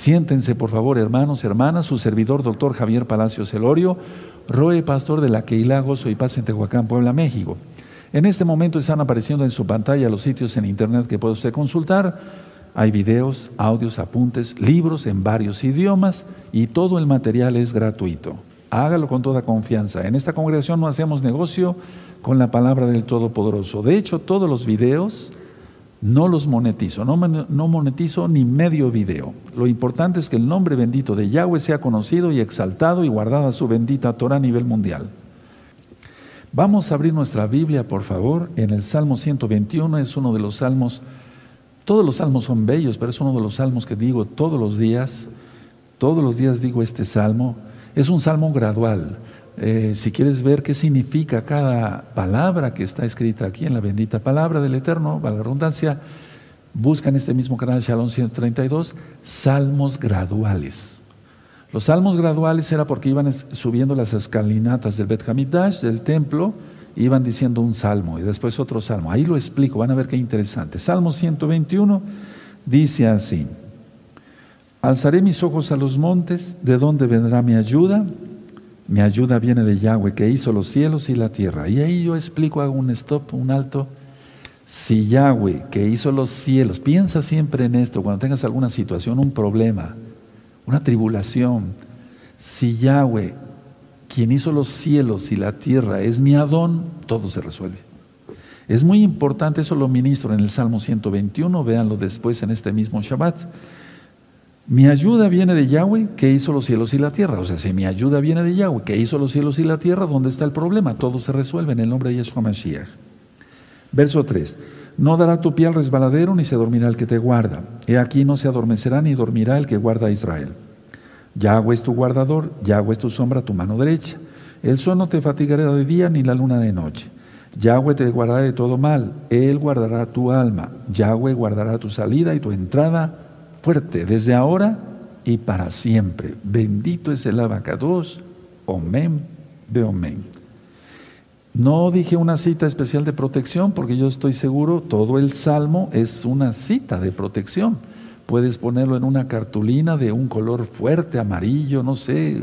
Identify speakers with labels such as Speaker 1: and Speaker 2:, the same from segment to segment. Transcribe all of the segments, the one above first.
Speaker 1: Siéntense, por favor, hermanos, hermanas, su servidor, doctor Javier Palacios Elorio, Roe, pastor de la Keilah Gozo y Paz en Tehuacán, Puebla, México. En este momento están apareciendo en su pantalla los sitios en internet que puede usted consultar. Hay videos, audios, apuntes, libros en varios idiomas y todo el material es gratuito. Hágalo con toda confianza. En esta congregación no hacemos negocio con la palabra del Todopoderoso. De hecho, todos los videos no los monetizo, no, monetizo ni medio video. Lo importante es que el nombre bendito de Yahweh sea conocido y exaltado y guardada su bendita Torah a nivel mundial. Vamos a abrir nuestra Biblia, por favor, en el Salmo 121, es uno de los salmos, todos los salmos son bellos, pero es uno de los salmos que digo todos los días, todos los días digo este salmo, es un salmo gradual. Eh, si quieres ver qué significa cada palabra que está escrita aquí en la bendita palabra del Eterno, valga la redundancia, busca en este mismo canal Shalom 132, salmos graduales. Los salmos graduales era porque iban subiendo las escalinatas del Bet Hamidash, del templo, iban diciendo un salmo y después otro salmo. Ahí lo explico, van a ver qué interesante. Salmo 121 dice así, alzaré mis ojos a los montes, ¿de dónde vendrá mi ayuda? Mi ayuda viene de Yahweh, que hizo los cielos y la tierra. Y ahí yo explico, hago un stop, un alto. Si Yahweh, que hizo los cielos, piensa siempre en esto, cuando tengas alguna situación, un problema, una tribulación, si Yahweh, quien hizo los cielos y la tierra, es mi Adón, todo se resuelve. Es muy importante, eso lo ministro en el Salmo 121, véanlo después en este mismo Shabbat. Mi ayuda viene de Yahweh que hizo los cielos y la tierra. O sea, si mi ayuda viene de Yahweh que hizo los cielos y la tierra, ¿dónde está el problema? Todo se resuelve en el nombre de Yeshua Mashiach. Verso 3. No dará tu pie al resbaladero ni se dormirá el que te guarda. He aquí no se adormecerá ni dormirá el que guarda a Israel. Yahweh es tu guardador, Yahweh es tu sombra, tu mano derecha. El sol no te fatigará de día ni la luna de noche. Yahweh te guardará de todo mal, Él guardará tu alma. Yahweh guardará tu salida y tu entrada fuerte desde ahora y para siempre. Bendito es el abacados, omen, de omen. No dije una cita especial de protección porque yo estoy seguro, todo el salmo es una cita de protección. Puedes ponerlo en una cartulina de un color fuerte, amarillo, no sé,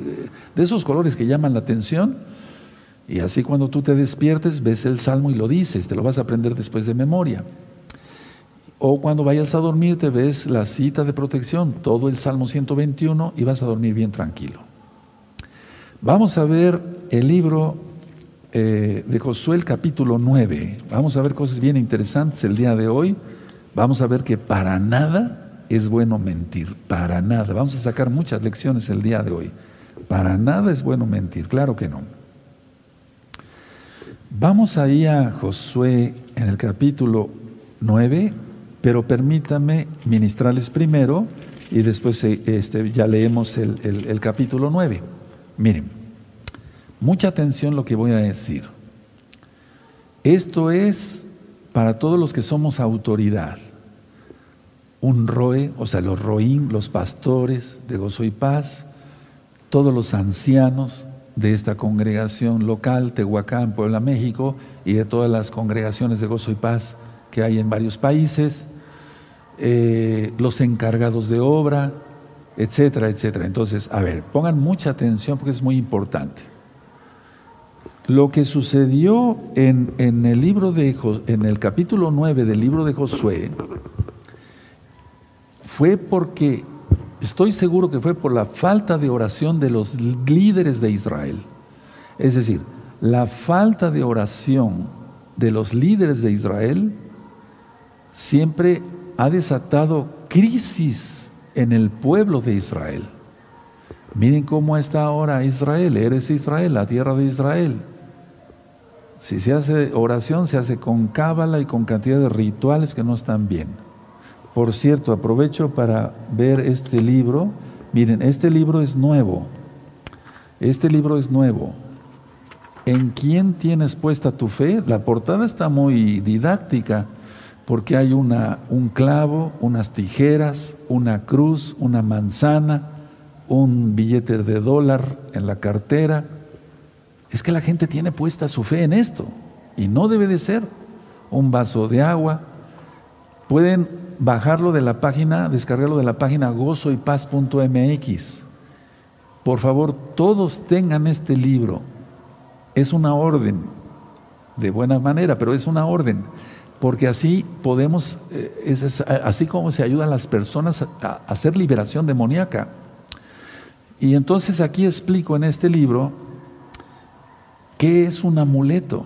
Speaker 1: de esos colores que llaman la atención. Y así cuando tú te despiertes, ves el salmo y lo dices, te lo vas a aprender después de memoria. O cuando vayas a dormir te ves la cita de protección, todo el Salmo 121 y vas a dormir bien tranquilo. Vamos a ver el libro eh, de Josué, el capítulo 9. Vamos a ver cosas bien interesantes el día de hoy. Vamos a ver que para nada es bueno mentir, para nada. Vamos a sacar muchas lecciones el día de hoy. Para nada es bueno mentir, claro que no. Vamos ahí a Josué en el capítulo 9 pero permítame ministrarles primero y después eh, este, ya leemos el, capítulo 9. Miren, mucha atención lo que voy a decir. Esto es para todos los que somos autoridad. Un roe, o sea, los roín, los pastores de gozo y paz, todos los ancianos de esta congregación local, Tehuacán, Puebla, México, y de todas las congregaciones de gozo y paz que hay en varios países, eh, los encargados de obra, etcétera, etcétera. Entonces, a ver, pongan mucha atención porque es muy importante. Lo que sucedió en, en, el libro de en el capítulo 9 del libro de Josué fue porque estoy seguro que fue por la falta de oración de los líderes de Israel. Es decir, la falta de oración de los líderes de Israel siempre ha desatado crisis en el pueblo de Israel. Miren cómo está ahora Israel, eres Israel, la tierra de Israel. Si se hace oración, se hace con cábala y con cantidad de rituales que no están bien. Por cierto, aprovecho para ver este libro. Miren, este libro es nuevo. Este libro es nuevo. ¿En quién tienes puesta tu fe? La portada está muy didáctica porque hay una, un clavo, unas tijeras, una cruz, una manzana, un billete de dólar en la cartera. Es que la gente tiene puesta su fe en esto y no debe de ser un vaso de agua. Pueden bajarlo de la página, descargarlo de la página gozoypaz.mx. Por favor, todos tengan este libro. Es una orden, de buena manera, pero es una orden, porque así podemos, eh, así como se ayudan las personas a hacer liberación demoníaca. Y entonces aquí explico en este libro qué es un amuleto.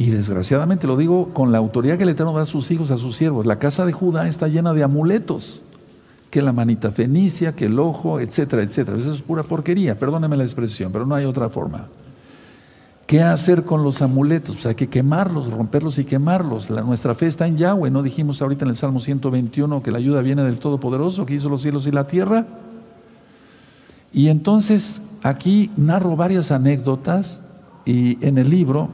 Speaker 1: Y desgraciadamente lo digo con la autoridad que el Eterno da a sus hijos, a sus siervos. La casa de Judá está llena de amuletos. Que la manita fenicia, que el ojo, etcétera, etcétera. Eso es pura porquería, perdóneme la expresión, pero no hay otra forma. ¿Qué hacer con los amuletos? Pues hay que quemarlos, romperlos y quemarlos. Nuestra fe está en Yahweh. ¿No dijimos ahorita en el Salmo 121 que la ayuda viene del Todopoderoso que hizo los cielos y la tierra? Y entonces aquí narro varias anécdotas y en el libro,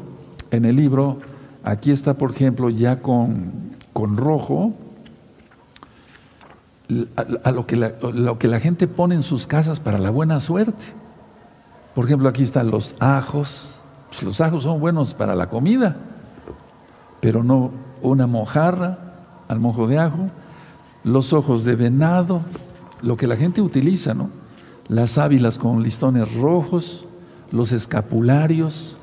Speaker 1: en el libro, aquí está por ejemplo ya con, con rojo, a, lo, que lo que la gente pone en sus casas para la buena suerte. Por ejemplo, aquí están los ajos, pues, los ajos son buenos para la comida, pero no una mojarra al mojo de ajo, los ojos de venado, lo que la gente utiliza, ¿no? Las ávilas con listones rojos, los escapularios.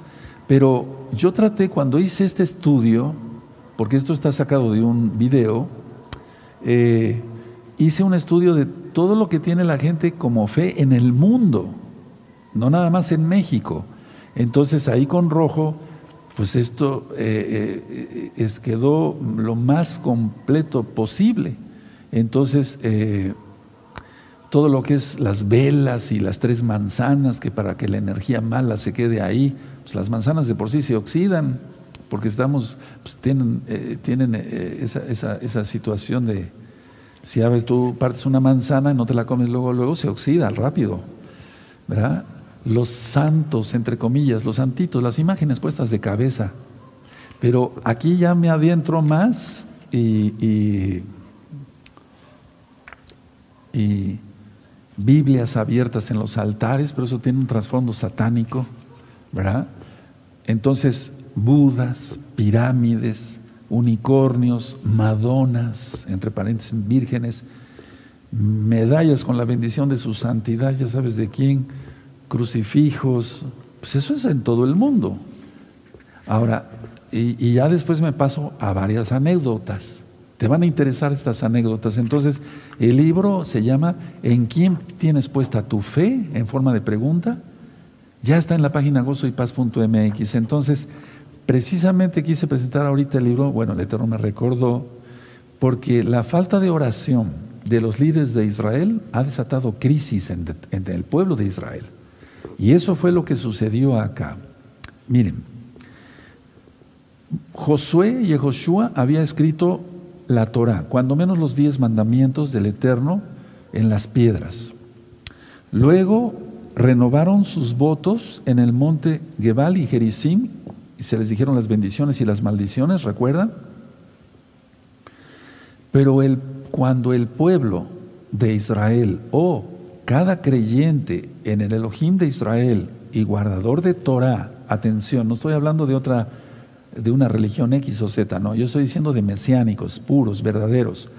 Speaker 1: Pero yo traté, cuando hice este estudio, porque esto está sacado de un video, eh, hice un estudio de todo lo que tiene la gente como fe en el mundo, no nada más en México. Entonces ahí con rojo, pues esto eh, eh, es, quedó lo más completo posible. Entonces, eh, todo lo que es las velas y las tres manzanas, que para que la energía mala se quede ahí, pues las manzanas de por sí se oxidan, porque estamos, pues tienen, tienen esa, esa, esa, situación de, si a veces tú partes una manzana y no te la comes luego, luego se oxida rápido, ¿verdad? Los santos, entre comillas, los santitos, las imágenes puestas de cabeza. Pero aquí ya me adentro más y, y, Biblias abiertas en los altares, pero eso tiene un trasfondo satánico, ¿verdad? Entonces, Budas, pirámides, unicornios, madonas, entre paréntesis, vírgenes, medallas con la bendición de su santidad, ya sabes de quién, crucifijos, pues eso es en todo el mundo. Ahora, y, ya después me paso a varias anécdotas. Te van a interesar estas anécdotas. Entonces, el libro se llama ¿En quién tienes puesta tu fe? en forma de pregunta. Ya está en la página gozoypaz.mx. Entonces, precisamente quise presentar ahorita el libro, bueno, el Eterno me recordó, porque la falta de oración de los líderes de Israel ha desatado crisis en el pueblo de Israel. Y eso fue lo que sucedió acá. Miren, Josué y Joshua había escrito la Torah, cuando menos los diez mandamientos del Eterno en las piedras. Luego renovaron sus votos en el monte Gebal y Gerizim y se les dijeron las bendiciones y las maldiciones, ¿recuerdan? Pero el, cuando el pueblo de Israel o cada creyente en el Elohim de Israel y guardador de Torah, atención, no estoy hablando de otra, de una religión X o Z, no, yo estoy diciendo de mesiánicos, puros, verdaderos.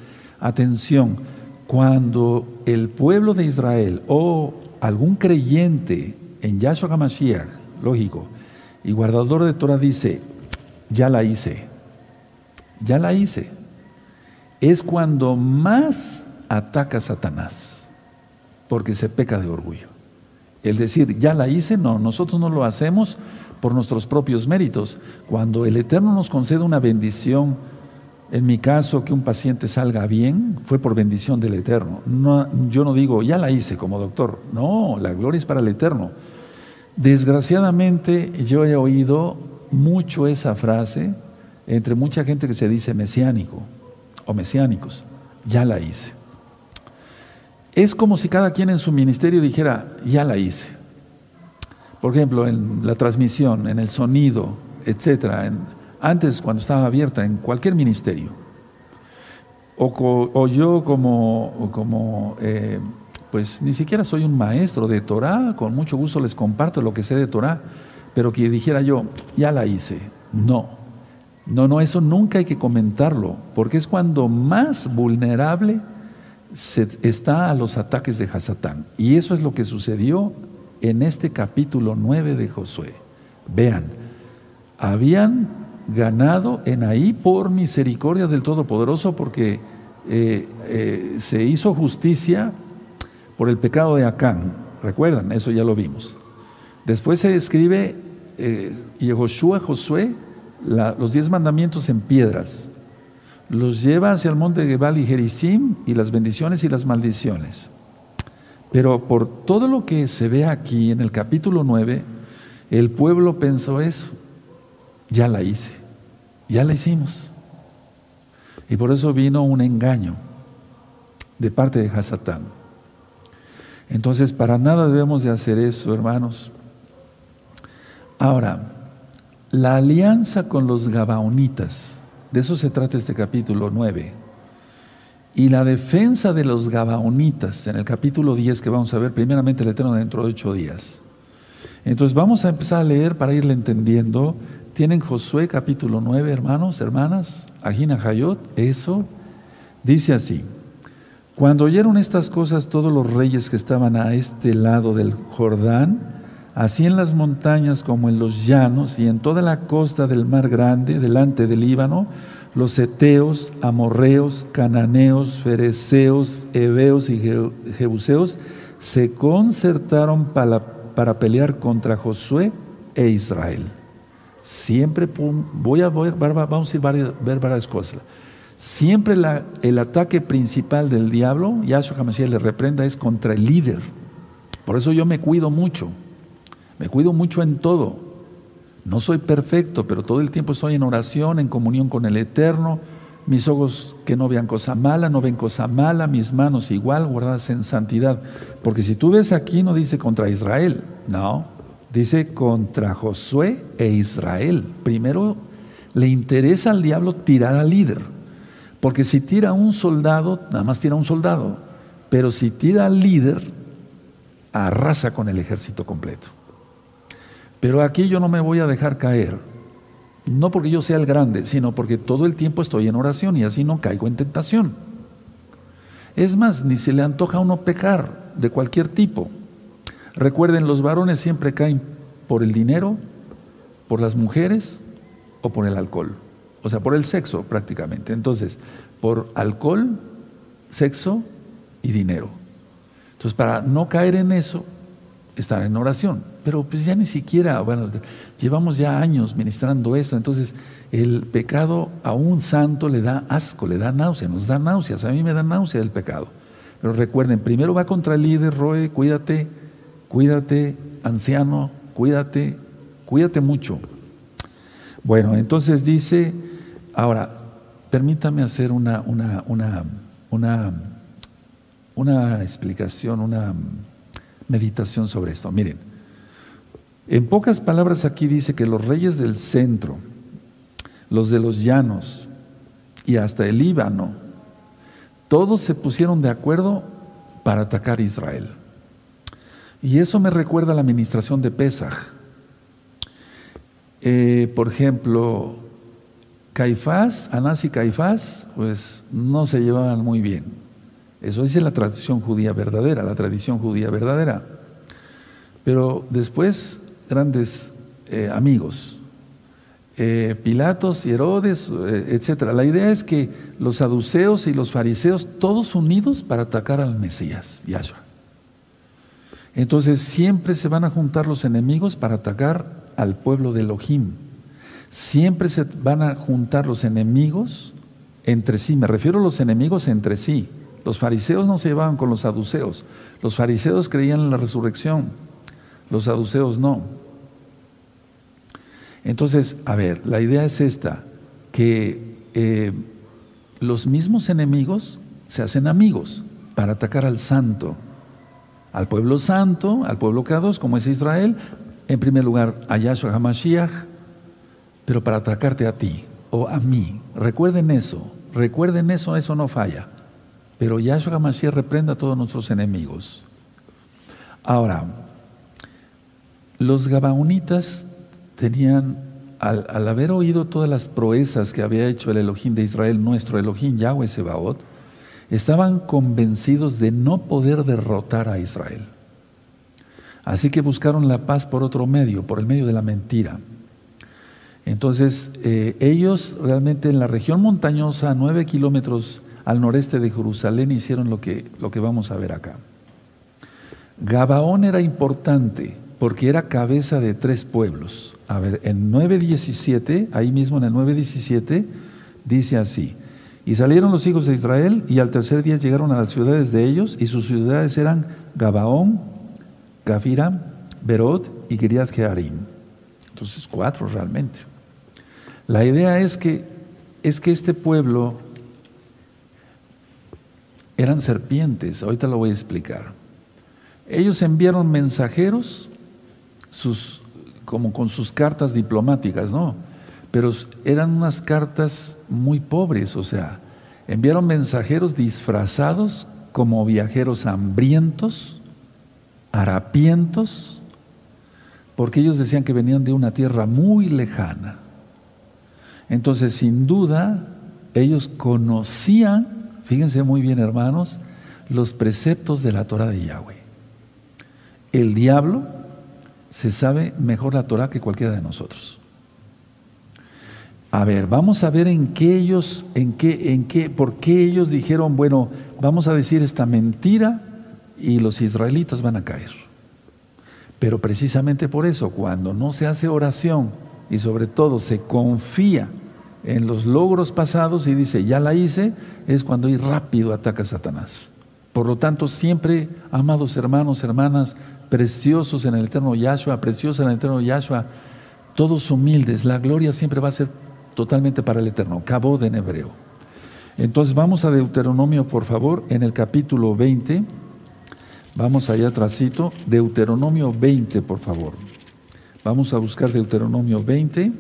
Speaker 1: Atención, cuando el pueblo de Israel o algún creyente en Yahshua HaMashiach, lógico, y guardador de Torah dice, ya la hice, ya la hice, es cuando más ataca a Satanás porque se peca de orgullo. El decir, ya la hice, no, nosotros no lo hacemos por nuestros propios méritos. Cuando el Eterno nos concede una bendición, en mi caso, que un paciente salga bien, fue por bendición del Eterno. No, yo no digo, ya la hice como doctor. No, la gloria es para el Eterno. Desgraciadamente, yo he oído mucho esa frase entre mucha gente que se dice mesiánico o mesiánicos. Ya la hice. Es como si cada quien en su ministerio dijera, ya la hice. Por ejemplo, en la transmisión, en el sonido, etcétera, antes cuando estaba abierta en cualquier ministerio. O, yo como, como eh, pues ni siquiera soy un maestro de Torah, con mucho gusto les comparto lo que sé de Torah, pero que dijera yo, ya la hice. No. No, no, eso nunca hay que comentarlo, porque es cuando más vulnerable se está a los ataques de Hasatán. Y eso es lo que sucedió en este capítulo 9 de Josué. Vean, habían ganado en ahí por misericordia del Todopoderoso, porque eh, eh, se hizo justicia por el pecado de Acán. ¿Recuerdan? Eso ya lo vimos. Después se escribe eh, Yehoshua, Josué, los diez mandamientos en piedras. Los lleva hacia el monte Gebal y Gerizim y las bendiciones y las maldiciones. Pero por todo lo que se ve aquí en el capítulo 9, el pueblo pensó eso. Ya la hice, ya la hicimos. Y por eso vino un engaño de parte de Hasatán. Entonces, para nada debemos de hacer eso, hermanos. Ahora, la alianza con los Gabaonitas, de eso se trata este capítulo 9. Y la defensa de los Gabaonitas, en el capítulo 10 que vamos a ver, primeramente el Eterno dentro de ocho días. Entonces vamos a empezar a leer para irle entendiendo. Tienen Josué capítulo 9, hermanos, hermanas, Agina Hayot, eso. Dice así, cuando oyeron estas cosas todos los reyes que estaban a este lado del Jordán, así en las montañas como en los llanos y en toda la costa del mar grande, delante del Líbano, los eteos, amorreos, cananeos, fereceos, heveos y jebuseos se concertaron para, para pelear contra Josué e Israel. Siempre voy a ver, vamos a ver varias cosas. Siempre el ataque principal del diablo, Yahshua HaMashiach le reprenda, es contra el líder. Por eso yo me cuido mucho. Me cuido mucho en todo. No soy perfecto, pero todo el tiempo estoy en oración, en comunión con el Eterno. Mis ojos que no vean cosa mala, no ven cosa mala, mis manos igual guardadas en santidad. Porque si tú ves aquí no dice contra Israel, no, dice contra Josué e Israel. Primero le interesa al diablo tirar al líder. Porque si tira un soldado, nada más tira un soldado. Pero si tira al líder, arrasa con el ejército completo. Pero aquí yo no me voy a dejar caer. No porque yo sea el grande, sino porque todo el tiempo estoy en oración y así no caigo en tentación. Es más, ni se le antoja a uno pecar de cualquier tipo. Recuerden, los varones siempre caen por el dinero, por las mujeres o por el alcohol. O sea, por el sexo prácticamente. Entonces, por alcohol, sexo y dinero. Entonces, para no caer en eso, estar en oración. Pero pues ya ni siquiera, bueno, llevamos ya años ministrando eso, entonces el pecado a un santo le da asco, le da náusea, nos da náuseas, a mí me da náusea el pecado. Pero recuerden, primero va contra el líder, Roe, cuídate, cuídate, anciano, cuídate, cuídate mucho. Bueno, entonces dice, ahora, permítame hacer una, una, una, una, una explicación, una meditación sobre esto. Miren, en pocas palabras aquí dice que los reyes del centro, los de los llanos y hasta el Líbano, todos se pusieron de acuerdo para atacar a Israel. Y eso me recuerda a la administración de Pesaj. Eh, por ejemplo, Caifás, Anás y Caifás, pues no se llevaban muy bien. Eso dice la tradición judía verdadera, la tradición judía verdadera. Pero después, grandes eh, amigos, eh, Pilatos y Herodes, eh, etcétera. La idea es que los saduceos y los fariseos, todos unidos para atacar al Mesías, Yahshua. Entonces siempre se van a juntar los enemigos para atacar al pueblo de Elohim. Siempre se van a juntar los enemigos entre sí. Me refiero a los enemigos entre sí. Los fariseos no se llevaban con los saduceos. Los fariseos creían en la resurrección, los saduceos no. Entonces, a ver, la idea es esta, que eh, los mismos enemigos se hacen amigos para atacar al santo, al pueblo santo, al pueblo K2, como es Israel, en primer lugar a Yahshua HaMashiach, pero para atacarte a ti o a mí. Recuerden eso, recuerden eso, eso no falla. Pero Yahshua Mashiach reprenda a todos nuestros enemigos. Ahora, los Gabaonitas tenían al, haber oído todas las proezas que había hecho el Elohim de Israel, nuestro Elohim Yahweh Sebaot, estaban convencidos de no poder derrotar a Israel. Así que buscaron la paz por otro medio, por el medio de la mentira. Entonces, eh, ellos realmente en la región montañosa, a nueve kilómetros al noreste de Jerusalén, hicieron lo que, lo que vamos a ver acá. Gabaón era importante porque era cabeza de tres pueblos. A ver, en 9.17, ahí mismo en el 9.17, dice así, y salieron los hijos de Israel y al tercer día llegaron a las ciudades de ellos y sus ciudades eran Gabaón, Gafira, Berot y Giriat Jearim. Entonces cuatro realmente. La idea es que, es que este pueblo eran serpientes, ahorita lo voy a explicar. Ellos enviaron mensajeros, sus, como con sus cartas diplomáticas, ¿no? Pero eran unas cartas muy pobres, o sea, enviaron mensajeros disfrazados como viajeros hambrientos, harapientos, porque ellos decían que venían de una tierra muy lejana. Entonces, sin duda, ellos conocían, fíjense muy bien hermanos, los preceptos de la Torah de Yahweh. El diablo se sabe mejor la Torah que cualquiera de nosotros. A ver, vamos a ver en qué ellos, en qué, en qué, por qué ellos dijeron, bueno, vamos a decir esta mentira y los israelitas van a caer. Pero precisamente por eso, cuando no se hace oración y sobre todo se confía en los logros pasados y dice, ya la hice, es cuando ir rápido ataca a Satanás. Por lo tanto, siempre, amados hermanos, hermanas, preciosos en el eterno Yahshua, preciosos en el eterno Yahshua, todos humildes, la gloria siempre va a ser totalmente para el eterno, cabo de en hebreo. Entonces vamos a Deuteronomio, por favor, en el capítulo 20, vamos allá atrásito, Deuteronomio 20, por favor. Vamos a buscar Deuteronomio 20.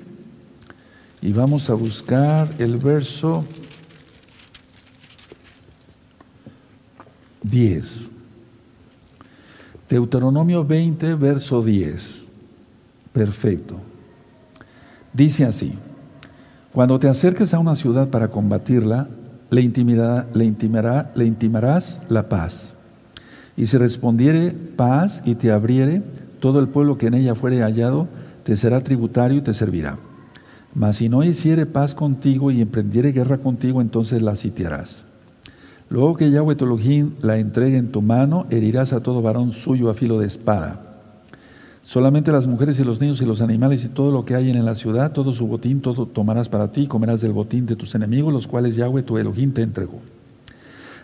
Speaker 1: Y vamos a buscar el verso 10. Deuteronomio 20, verso 10. Perfecto. Dice así, cuando te acerques a una ciudad para combatirla, le, intimará, intimarás la paz. Y si respondiere paz y te abriere, todo el pueblo que en ella fuere hallado te será tributario y te servirá. Mas si no hiciere paz contigo y emprendiere guerra contigo, entonces la sitiarás. Luego que Yahweh tu la entregue en tu mano, herirás a todo varón suyo a filo de espada. Solamente las mujeres y los niños y los animales y todo lo que hay en la ciudad, todo su botín, todo tomarás para ti, y comerás del botín de tus enemigos, los cuales Yahweh tu Elohim te entregó.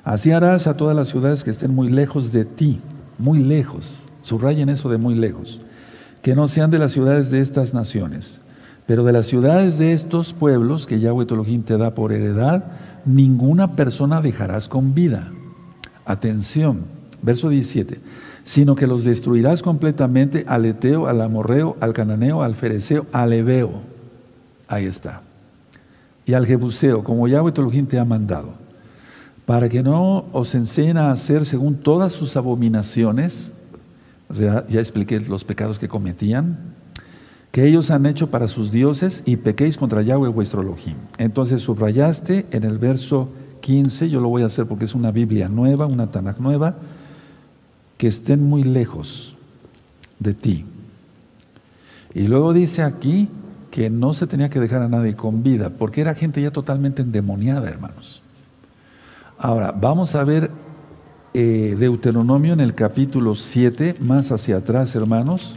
Speaker 1: Así harás a todas las ciudades que estén muy lejos de ti, muy lejos, subrayen eso de muy lejos, que no sean de las ciudades de estas naciones pero de las ciudades de estos pueblos que Yahweh Elohim te da por heredad, ninguna persona dejarás con vida. Atención, verso 17. Sino que los destruirás completamente al Eteo, al Amorreo, al Cananeo, al Fereceo, al Ebeo. Ahí está. Y al Jebuseo, como Yahweh Elohim te ha mandado. Para que no os enseñen a hacer según todas sus abominaciones. Ya expliqué los pecados que cometían que ellos han hecho para sus dioses y pequéis contra Yahweh vuestro Elohim. Entonces subrayaste en el verso 15, yo lo voy a hacer porque es una Biblia nueva, una Tanakh nueva, que estén muy lejos de ti. Y luego dice aquí que no se tenía que dejar a nadie con vida, porque era gente ya totalmente endemoniada, hermanos. Ahora, vamos a ver eh, Deuteronomio en el capítulo 7, más hacia atrás, hermanos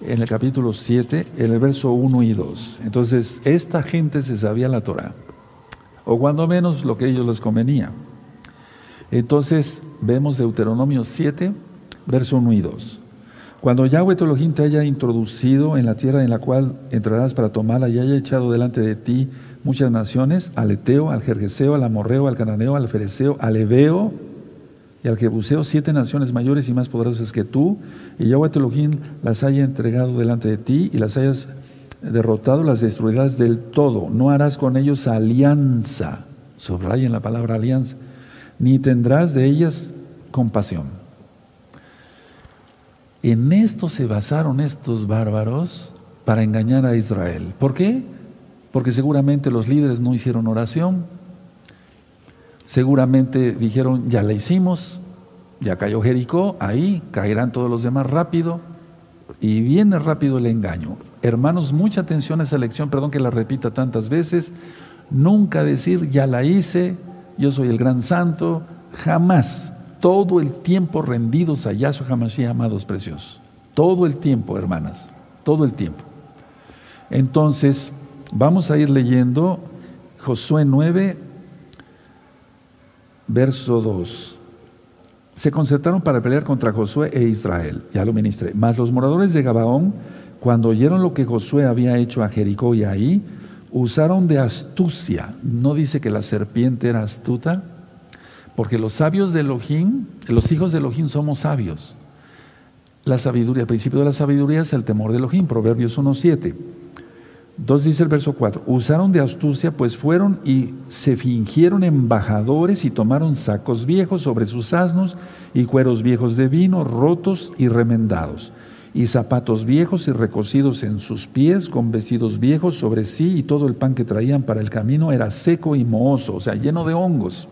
Speaker 1: en el capítulo 7, en el verso 1 y 2. Entonces, esta gente se sabía la Torah, o cuando menos lo que a ellos les convenía. Entonces, vemos Deuteronomio 7, verso 1 y 2. Cuando Yahweh tu Elohim te haya introducido en la tierra en la cual entrarás para tomarla y haya echado delante de ti muchas naciones, al Eteo, al Jerjeseo, al Amorreo, al Cananeo, al Fereceo, al Ebeo, y al Jebuseo siete naciones mayores y más poderosas que tú, y Yahweh Elohim las haya entregado delante de ti y las hayas derrotado, las destruirás del todo. No harás con ellos alianza, subrayen la palabra alianza, ni tendrás de ellas compasión. En esto se basaron estos bárbaros para engañar a Israel. ¿Por qué? Porque seguramente los líderes no hicieron oración, seguramente dijeron, ya la hicimos, ya cayó Jericó, ahí caerán todos los demás rápido y viene rápido el engaño. Hermanos, mucha atención a esa lección, perdón que la repita tantas veces, nunca decir, ya la hice, yo soy el gran santo, jamás, todo el tiempo rendidos a Yahshua Hamashiach, amados preciosos, todo el tiempo, hermanas, todo el tiempo. Entonces, vamos a ir leyendo Josué 9, verso 2 se concertaron para pelear contra Josué e Israel. Ya lo ministré. Mas los moradores de Gabaón, cuando oyeron lo que Josué había hecho a Jericó y ahí, usaron de astucia. No dice que la serpiente era astuta, porque los sabios de Elohim, los hijos de Elohim somos sabios. La sabiduría, el principio de la sabiduría es el temor de Elohim, Proverbios 1.7. Dos dice el verso 4, usaron de astucia, pues fueron y se fingieron embajadores y tomaron sacos viejos sobre sus asnos y cueros viejos de vino, rotos y remendados, y zapatos viejos y recocidos en sus pies, con vestidos viejos sobre sí, y todo el pan que traían para el camino era seco y mohoso, o sea, lleno de hongos.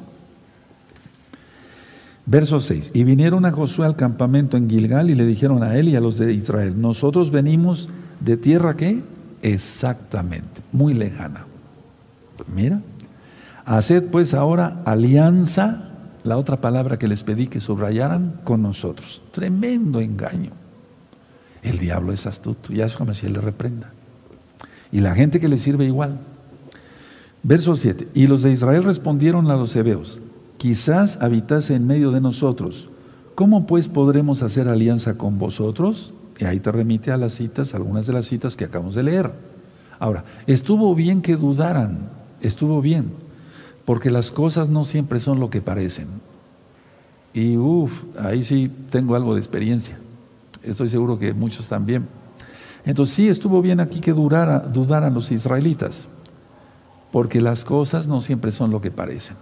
Speaker 1: Verso 6, y vinieron a Josué al campamento en Gilgal y le dijeron a él y a los de Israel, nosotros venimos de tierra que Exactamente, muy lejana. Mira, haced pues ahora alianza, la otra palabra que les pedí que subrayaran, con nosotros. Tremendo engaño. El diablo es astuto, y eso Mashiach le reprenda. Y la gente que le sirve igual. Verso 7. Y los de Israel respondieron a los hebeos, quizás habitase en medio de nosotros. ¿Cómo pues podremos hacer alianza con vosotros? Y ahí te remite a las citas, algunas de las citas que acabamos de leer. Ahora, estuvo bien que dudaran, estuvo bien, porque las cosas no siempre son lo que parecen. Y uff, ahí sí tengo algo de experiencia. Estoy seguro que muchos también. Entonces sí estuvo bien aquí que durara, dudaran los israelitas, porque las cosas no siempre son lo que parecen.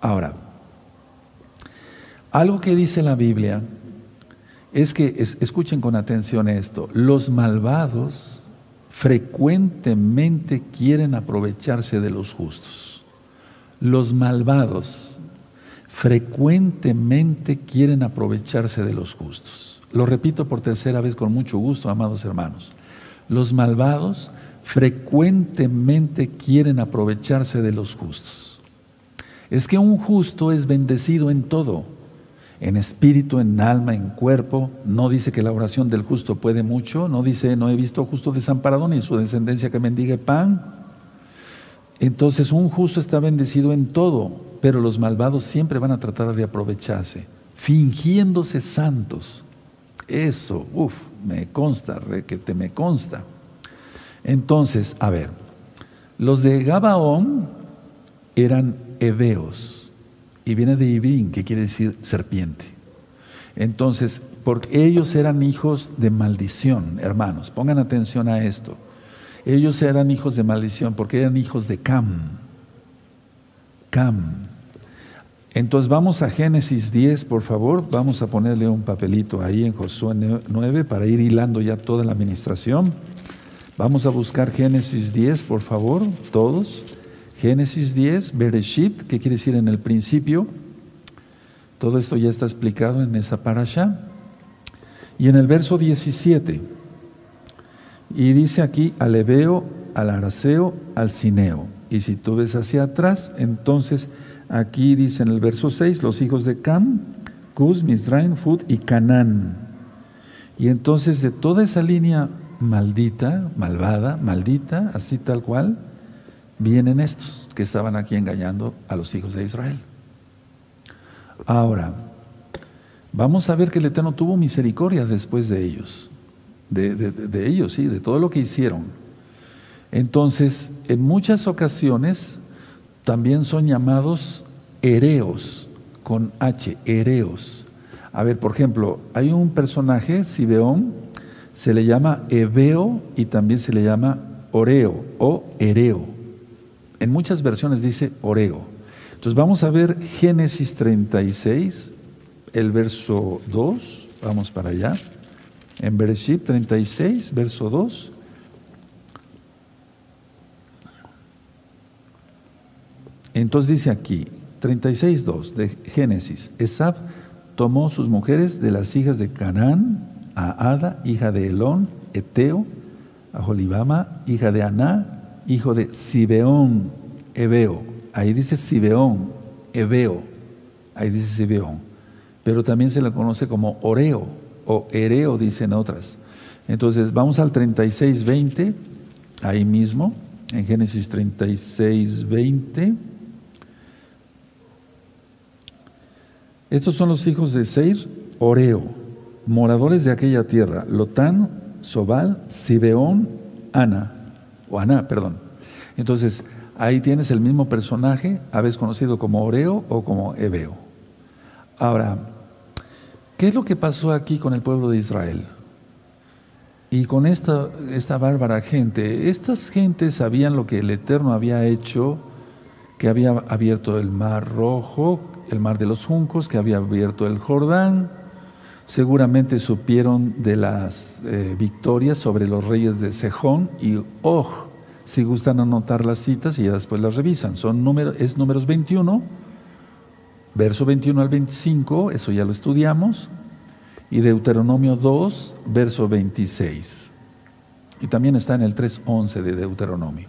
Speaker 1: Ahora, algo que dice la Biblia es que, escuchen con atención esto, los malvados frecuentemente quieren aprovecharse de los justos. Los malvados frecuentemente quieren aprovecharse de los justos. Lo repito por tercera vez con mucho gusto, amados hermanos. Los malvados frecuentemente quieren aprovecharse de los justos. Es que un justo es bendecido en todo en espíritu, en alma, en cuerpo. No dice que la oración del justo puede mucho, no dice, no he visto justo desamparado ni su descendencia que mendigue pan. Entonces un justo está bendecido en todo, pero los malvados siempre van a tratar de aprovecharse, fingiéndose santos. Eso, uff, me consta, que te me consta. Entonces, a ver, los de Gabaón eran heveos y viene de Ibín, que quiere decir serpiente. Entonces, porque ellos eran hijos de maldición, hermanos, pongan atención a esto. Ellos eran hijos de maldición porque eran hijos de Cam. Cam. Entonces vamos a Génesis 10, por favor. Vamos a ponerle un papelito ahí en Josué 9 para ir hilando ya toda la administración. Vamos a buscar Génesis 10, por favor, todos. Génesis 10, Bereshit, que quiere decir en el principio. Todo esto ya está explicado en esa parasha. Y en el verso 17, y dice aquí al Ebeo, al Araseo, al Cineo. Y si tú ves hacia atrás, entonces aquí dice en el verso 6, los hijos de Cam, Cus, Mizraim, Fud y Canán. Y entonces de toda esa línea maldita, malvada, maldita, así tal cual, vienen estos que estaban aquí engañando a los hijos de Israel. Ahora, vamos a ver que el Eterno tuvo misericordia después de ellos, de, ellos, sí, de todo lo que hicieron. Entonces, en muchas ocasiones también son llamados hereos, con H, hereos. A ver, por ejemplo, hay un personaje, Sibeón, se le llama Ebeo y también se le llama Oreo o Hereo. En muchas versiones dice Oreo. Entonces vamos a ver Génesis 36, el verso 2. Vamos para allá. En Bereshit 36, verso 2. Entonces dice aquí, 36.2 de Génesis, Esaf tomó sus mujeres de las hijas de Canaán, a Ada, hija de Elón, Eteo, a Jolibama, hija de Aná, hijo de Sibeón, Ebeo. Ahí dice Sibeón, Ebeo. Ahí dice Sibeón. Pero también se le conoce como Oreo o Ereo, dicen otras. Entonces, vamos al 36.20, ahí mismo, en Génesis 36.20. Estos son los hijos de Seir, Oreo, moradores de aquella tierra, Lotán, Sobal, Sibeón, Ana, o Ana, perdón. Entonces, ahí tienes el mismo personaje, a veces conocido como Oreo o como Ebeo. Ahora, ¿qué es lo que pasó aquí con el pueblo de Israel? Y con esta, esta bárbara gente, estas gentes sabían lo que el Eterno había hecho, que había abierto el mar rojo, el mar de los juncos, que había abierto el Jordán. Seguramente supieron de las eh, victorias sobre los reyes de Sejón y Og. Si gustan anotar las citas y ya después las revisan. Son número, es números 21, verso 21 al 25, eso ya lo estudiamos, y Deuteronomio 2, verso 26. Y también está en el 3.11 de Deuteronomio.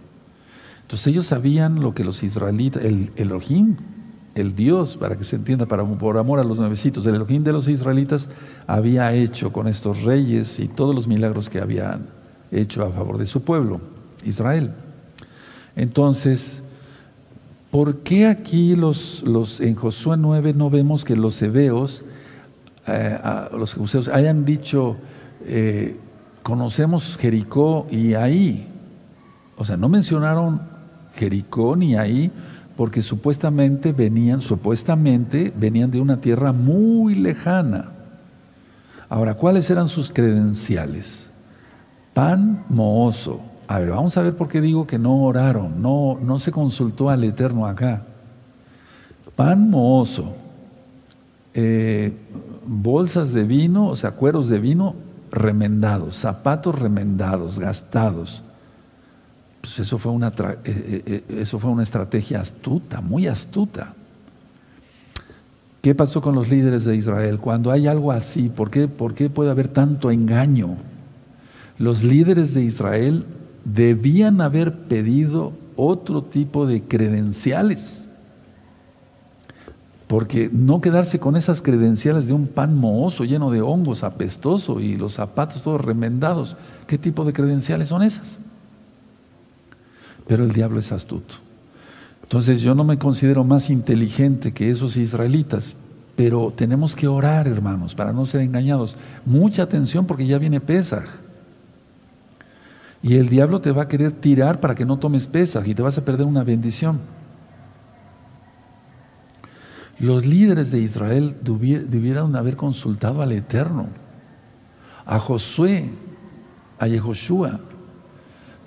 Speaker 1: Entonces ellos sabían lo que los israelitas, el Elohim, el Dios, para que se entienda, para, por amor a los nuevecitos, el Elohim de los israelitas había hecho con estos reyes y todos los milagros que habían hecho a favor de su pueblo, Israel. Entonces, ¿por qué aquí los, en Josué 9 no vemos que los hebeos, eh, los jebuseos, hayan dicho, eh, conocemos Jericó y ahí? O sea, no mencionaron Jericó ni ahí, porque supuestamente venían, supuestamente venían de una tierra muy lejana. Ahora, ¿cuáles eran sus credenciales? Pan mohoso. A ver, vamos a ver por qué digo que no oraron, no, no se consultó al Eterno acá. Pan mohoso, eh, bolsas de vino, o sea, cueros de vino remendados, zapatos remendados, gastados, pues eso fue, una, eh, eh, eh, eso fue una estrategia astuta, muy astuta. ¿Qué pasó con los líderes de Israel? Cuando hay algo así, ¿por qué, ¿por qué puede haber tanto engaño? Los líderes de Israel debían haber pedido otro tipo de credenciales. Porque no quedarse con esas credenciales de un pan mohoso lleno de hongos, apestoso y los zapatos todos remendados. ¿Qué tipo de credenciales son esas? Pero el diablo es astuto. Entonces yo no me considero más inteligente que esos israelitas, pero tenemos que orar, hermanos, para no ser engañados. Mucha atención porque ya viene Pesaj. Y el diablo te va a querer tirar para que no tomes Pesaj y te vas a perder una bendición. Los líderes de Israel debieron haber consultado al Eterno, a Josué, a Yehoshua,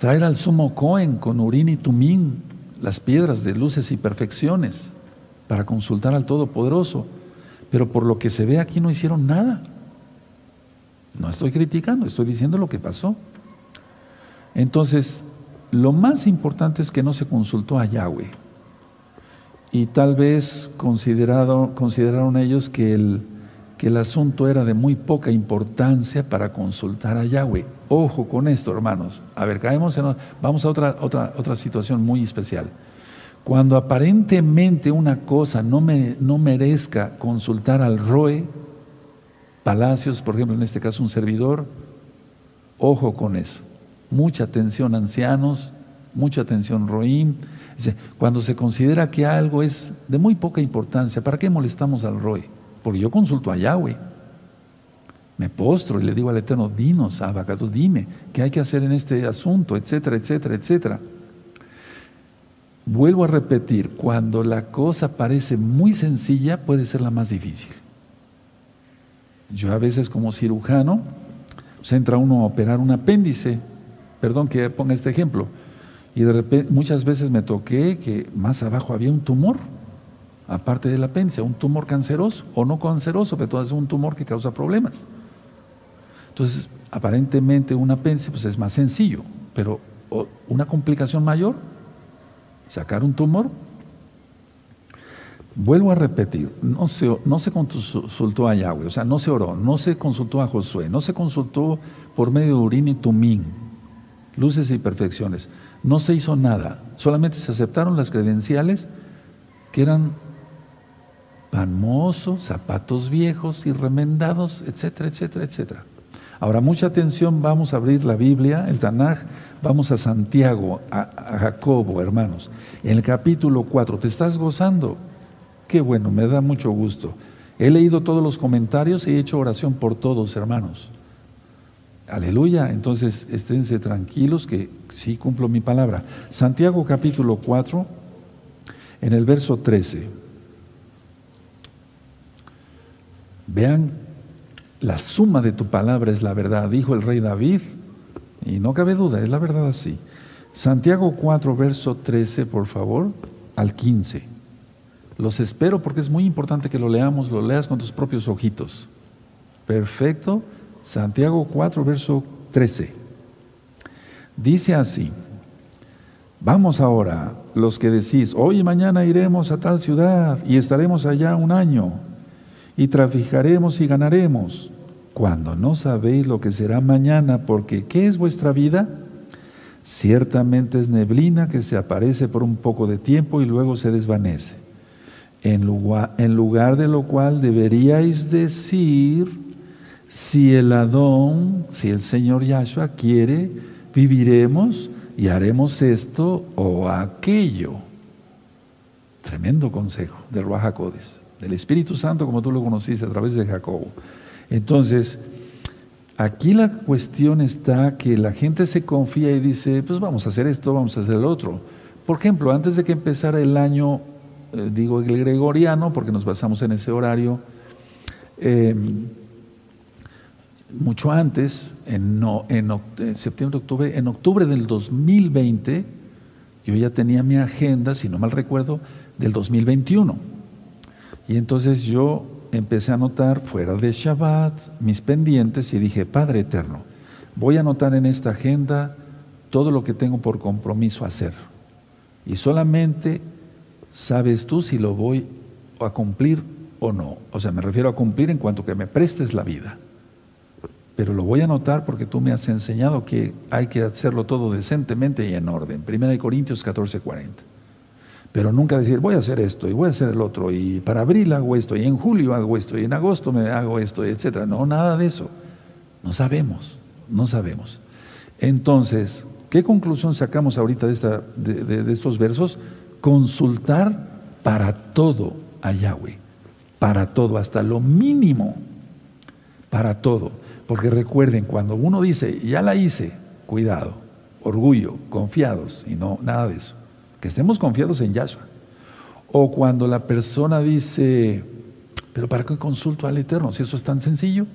Speaker 1: traer al sumo Cohen con Urín y Tumín las piedras de luces y perfecciones para consultar al Todopoderoso. Pero por lo que se ve aquí no hicieron nada. No estoy criticando, estoy diciendo lo que pasó. Entonces, lo más importante es que no se consultó a Yahweh. Y tal vez considerado, consideraron ellos que el, que el asunto era de muy poca importancia para consultar a Yahweh. Ojo con esto, hermanos. A ver, caemos en, vamos a otra, otra, otra situación muy especial. Cuando aparentemente una cosa no, me, no merezca consultar al ROE, Palacios, por ejemplo, en este caso un servidor, ojo con eso. Mucha atención ancianos, mucha atención Roim. Cuando se considera que algo es de muy poca importancia, ¿para qué molestamos al ROE? Porque yo consulto a Yahweh. Me postro y le digo al Eterno, dinos, abacatos, dime, ¿qué hay que hacer en este asunto? Etcétera, etcétera, etcétera. Vuelvo a repetir, cuando la cosa parece muy sencilla, puede ser la más difícil. Yo a veces como cirujano, se entra uno a operar un apéndice, perdón que ponga este ejemplo, y de repente muchas veces me toqué que más abajo había un tumor aparte del apéndice, un tumor canceroso o no canceroso, pero todo es un tumor que causa problemas. Entonces, aparentemente un apéndice pues, es más sencillo, pero una complicación mayor, sacar un tumor. Vuelvo a repetir, no se, no se consultó a Yahweh, o sea, no se oró, no se consultó a Josué, no se consultó por medio de Urín y Tumín, luces y perfecciones. No se hizo nada, solamente se aceptaron las credenciales que eran pan zapatos viejos y remendados, etcétera, etcétera, etcétera. Ahora, mucha atención, vamos a abrir la Biblia, el Tanaj, vamos a Santiago, a, Jacobo, hermanos. En el capítulo 4, ¿te estás gozando? Qué bueno, me da mucho gusto. He leído todos los comentarios y he hecho oración por todos, hermanos. Aleluya, entonces esténse tranquilos que sí cumplo mi palabra. Santiago capítulo 4, en el verso 13. Vean la suma de tu palabra es la verdad, dijo el rey David, y no cabe duda, es la verdad así. Santiago 4, verso 13, por favor, al 15. Los espero porque es muy importante que lo leamos, lo leas con tus propios ojitos. Perfecto. Santiago 4, verso 13. Dice así, vamos ahora, los que decís, hoy y mañana iremos a tal ciudad y estaremos allá un año y traficaremos y ganaremos, cuando no sabéis lo que será mañana, porque ¿qué es vuestra vida? Ciertamente es neblina que se aparece por un poco de tiempo y luego se desvanece. En lugar, de lo cual deberíais decir, si el Adón, si el Señor Yahshua quiere, viviremos y haremos esto o aquello. Tremendo consejo de Ruajacodes del Espíritu Santo como tú lo conociste a través de Jacobo. Entonces, aquí la cuestión está que la gente se confía y dice, pues vamos a hacer esto, vamos a hacer el otro. Por ejemplo, antes de que empezara el año, eh, digo el gregoriano, porque nos basamos en ese horario, em, mucho antes, en, no, en septiembre, octubre, en octubre del 2020, yo ya tenía mi agenda, si no mal recuerdo, del 2021. Y entonces yo empecé a anotar fuera de Shabbat mis pendientes y dije, Padre Eterno, voy a anotar en esta agenda todo lo que tengo por compromiso hacer. Y solamente sabes tú si lo voy a cumplir o no. O sea, me refiero a cumplir en cuanto que me prestes la vida. Pero lo voy a anotar porque tú me has enseñado que hay que hacerlo todo decentemente y en orden. Primera de Corintios 14, 40. Pero nunca decir, voy a hacer esto y voy a hacer el otro, y para abril hago esto, y en julio hago esto, y en agosto me hago esto, etc. No, nada de eso. No sabemos, no sabemos. Entonces, ¿qué conclusión sacamos ahorita de, esta, de, estos versos? Consultar para todo a Yahweh, para todo, hasta lo mínimo, para todo. Porque recuerden, cuando uno dice, ya la hice, cuidado, orgullo, confiados, y no, nada de eso que estemos confiados en Yahshua. O cuando la persona dice, pero ¿para qué consulto al Eterno? Si eso es tan sencillo,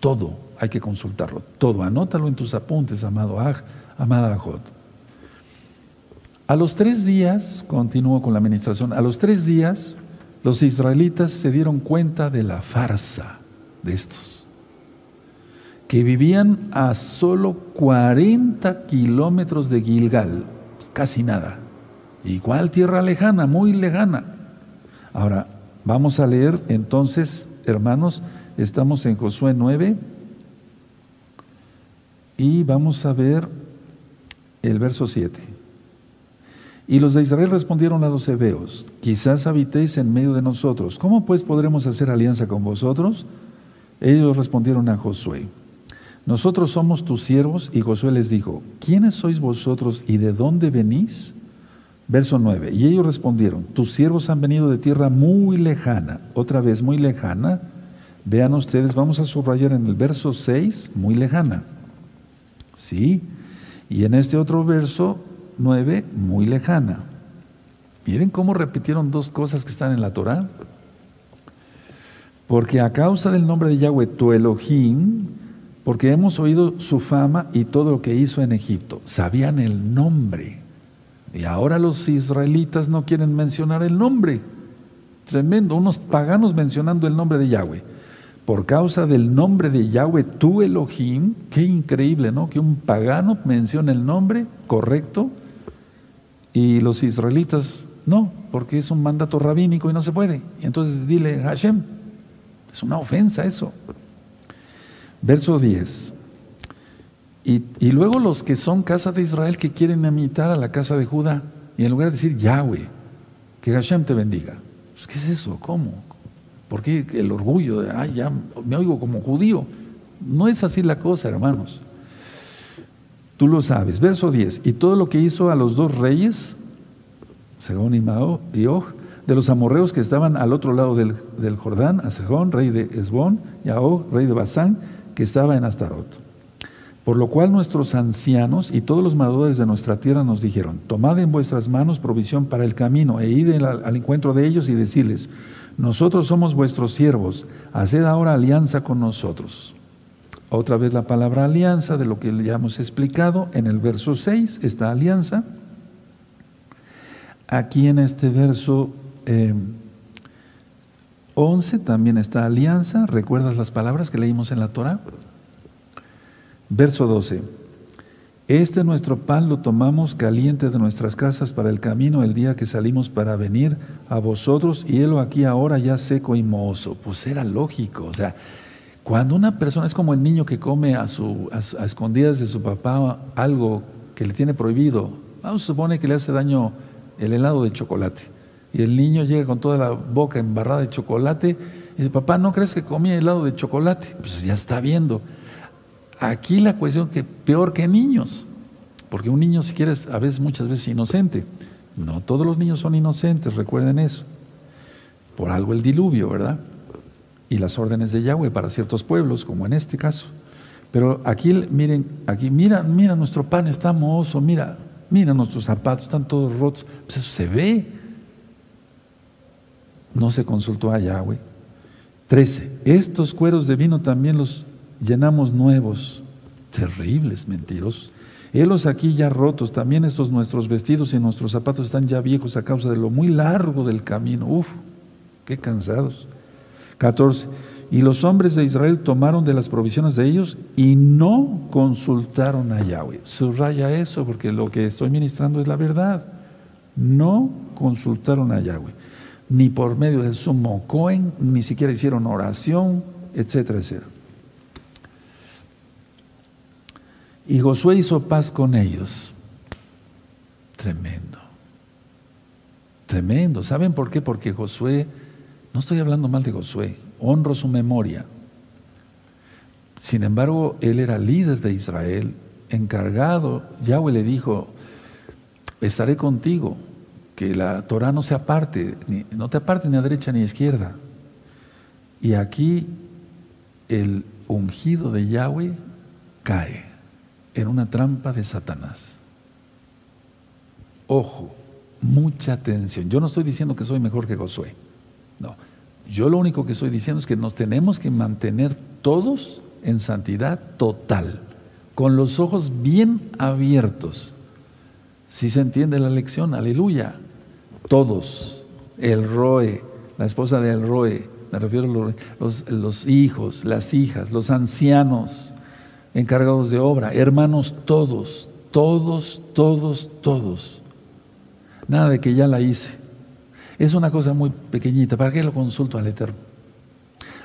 Speaker 1: todo hay que consultarlo, todo. Anótalo en tus apuntes, amado Aj, amada Ajot. A los tres días, continúo con la administración, a los tres días los israelitas se dieron cuenta de la farsa de estos, que vivían a solo 40 kilómetros de Gilgal, casi nada. Igual tierra lejana, muy lejana. Ahora, vamos a leer entonces, hermanos, estamos en Josué 9 y vamos a ver el verso 7. Y los de Israel respondieron a los hebeos, quizás habitéis en medio de nosotros, ¿cómo pues podremos hacer alianza con vosotros? Ellos respondieron a Josué, nosotros somos tus siervos, y Josué les dijo, ¿quiénes sois vosotros y de dónde venís? Verso 9. Y ellos respondieron, tus siervos han venido de tierra muy lejana, otra vez muy lejana. Vean ustedes, vamos a subrayar en el verso 6, muy lejana. ¿Sí? Y en este otro verso 9, muy lejana. Miren cómo repitieron dos cosas que están en la Torah. Porque a causa del nombre de Yahweh, tu Elohim, porque hemos oído su fama y todo lo que hizo en Egipto. Sabían el nombre. Y ahora los israelitas no quieren mencionar el nombre. Tremendo, unos paganos mencionando el nombre de Yahweh. por causa del nombre de Yahweh, tu Elohim, qué increíble, ¿no? Que un pagano mencione el nombre correcto y los israelitas no, porque es un mandato rabínico y no se puede. Y entonces dile Hashem, es una ofensa eso. Verso 10. Y, luego los que son casa de Israel que quieren imitar a la casa de Judá, y en lugar de decir Yahweh, que Hashem te bendiga. Pues, ¿Qué es eso? ¿Cómo? ¿Por qué el orgullo de, ay, ya me oigo como judío? No es así la cosa, hermanos. Tú lo sabes. Verso 10. Y todo lo que hizo a los dos reyes, Segón y Og, de los amorreos que estaban al otro lado del, Jordán, a Sejón, rey de Esbón, y a Og, rey de Basán, que estaba en Astarot. Por lo cual nuestros ancianos y todos los moradores de nuestra tierra nos dijeron, tomad en vuestras manos provisión para el camino e id al encuentro de ellos y decirles, nosotros somos vuestros siervos, haced ahora alianza con nosotros. Otra vez la palabra alianza, de lo que ya hemos explicado, en el verso 6 está alianza. Aquí en este verso 11 eh, también está alianza. ¿Recuerdas las palabras que leímos en la Torah? Verso 12. Este nuestro pan lo tomamos caliente de nuestras casas para el camino el día que salimos para venir a vosotros y él aquí ahora ya seco y mohoso. Pues era lógico, o sea, cuando una persona es como el niño que come a, su, a, escondidas de su papá algo que le tiene prohibido, vamos supone que le hace daño el helado de chocolate y el niño llega con toda la boca embarrada de chocolate y dice, papá, ¿no crees que comía helado de chocolate? Pues ya está viendo. Aquí la cuestión que peor que niños, porque un niño si quieres a veces muchas veces inocente. No todos los niños son inocentes, recuerden eso. Por algo el diluvio, ¿verdad? Y las órdenes de Yahweh para ciertos pueblos, como en este caso. Pero aquí miren, aquí mira, mira nuestro pan está mohoso, mira, mira nuestros zapatos están todos rotos. Pues eso se ve. No se consultó a Yahweh. Trece. Estos cueros de vino también los llenamos nuevos, terribles, mentirosos. Helos aquí ya rotos, también estos nuestros vestidos y nuestros zapatos están ya viejos a causa de lo muy largo del camino. Uf, qué cansados. 14. Y los hombres de Israel tomaron de las provisiones de ellos y no consultaron a Yahweh. Subraya eso porque lo que estoy ministrando es la verdad. No consultaron a Yahweh. Ni por medio del sumo Cohen, ni siquiera hicieron oración, etcétera, etcétera. Y Josué hizo paz con ellos. Tremendo. Tremendo. ¿Saben por qué? Porque Josué, no estoy hablando mal de Josué, honro su memoria. Sin embargo, él era líder de Israel, encargado. Yahweh le dijo, estaré contigo, que la Torah no se aparte, no te aparte ni a derecha ni a izquierda. Y aquí el ungido de Yahweh cae en una trampa de Satanás. Ojo, mucha atención. Yo no estoy diciendo que soy mejor que Josué. No. Yo lo único que estoy diciendo es que nos tenemos que mantener todos en santidad total, con los ojos bien abiertos. Si se entiende la lección, aleluya. Todos, el Roe, la esposa del Roe, me refiero a los, los hijos, las hijas, los ancianos, encargados de obra, hermanos todos, todos, todos, todos. Nada de que ya la hice. Es una cosa muy pequeñita. ¿Para qué lo consulto al Eterno?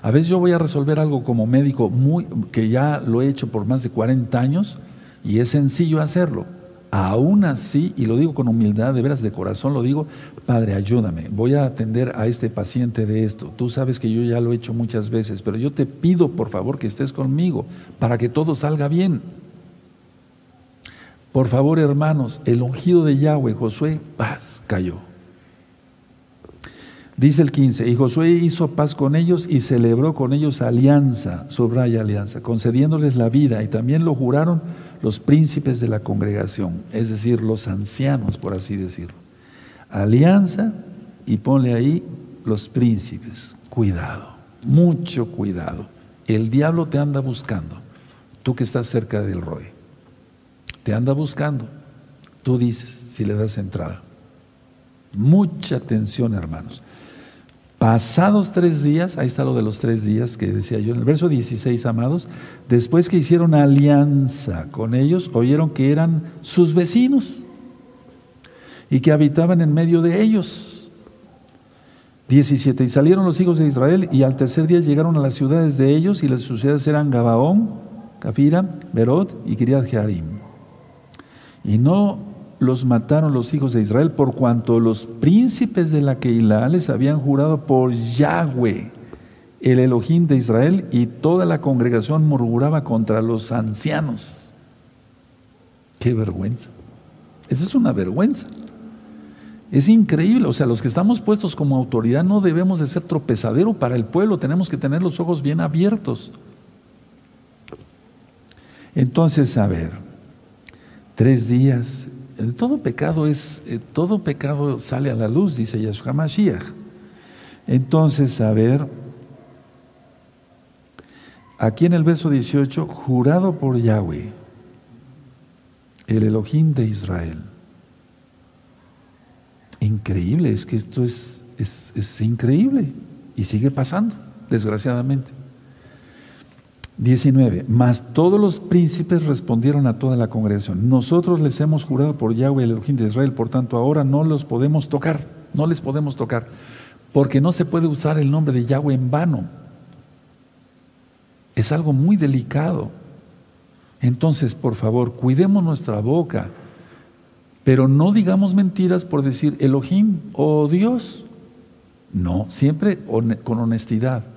Speaker 1: A veces yo voy a resolver algo como médico muy, que ya lo he hecho por más de 40 años y es sencillo hacerlo. Aún así, y lo digo con humildad, de veras de corazón lo digo, Padre, ayúdame, voy a atender a este paciente de esto. Tú sabes que yo ya lo he hecho muchas veces, pero yo te pido por favor que estés conmigo para que todo salga bien. Por favor, hermanos, el ungido de Yahweh, Josué, paz, cayó. Dice el 15, y Josué hizo paz con ellos y celebró con ellos alianza, subraya alianza, concediéndoles la vida y también lo juraron los príncipes de la congregación, es decir, los ancianos, por así decirlo. Alianza y ponle ahí los príncipes. Cuidado, mucho cuidado. El diablo te anda buscando, tú que estás cerca del roe. Te anda buscando. Tú dices si le das entrada. Mucha atención, hermanos. Pasados tres días, ahí está lo de los tres días que decía yo en el verso 16, amados, después que hicieron alianza con ellos, oyeron que eran sus vecinos y que habitaban en medio de ellos. 17. Y salieron los hijos de Israel y al tercer día llegaron a las ciudades de ellos y las ciudades eran Gabaón, Cafira, Berot y Kiriat Jearim. Y no los mataron los hijos de Israel por cuanto los príncipes de la Keilah les habían jurado por Yahweh, el Elohim de Israel, y toda la congregación murmuraba contra los ancianos. Qué vergüenza. Eso es una vergüenza. Es increíble, o sea, los que estamos puestos como autoridad no debemos de ser tropezadero para el pueblo, tenemos que tener los ojos bien abiertos. Entonces, a ver, tres días, todo pecado es, eh, todo pecado sale a la luz, dice Yahshua Mashiach. Entonces, a ver, aquí en el verso 18, jurado por Yahweh, el Elohim de Israel. Increíble, es que esto es, es, es increíble y sigue pasando, desgraciadamente. 19. Mas todos los príncipes respondieron a toda la congregación. Nosotros les hemos jurado por Yahweh, el Elohim de Israel, por tanto ahora no los podemos tocar, no les podemos tocar, porque no se puede usar el nombre de Yahweh en vano. Es algo muy delicado. Entonces, por favor, cuidemos nuestra boca, pero no digamos mentiras por decir Elohim o Dios. No, siempre con honestidad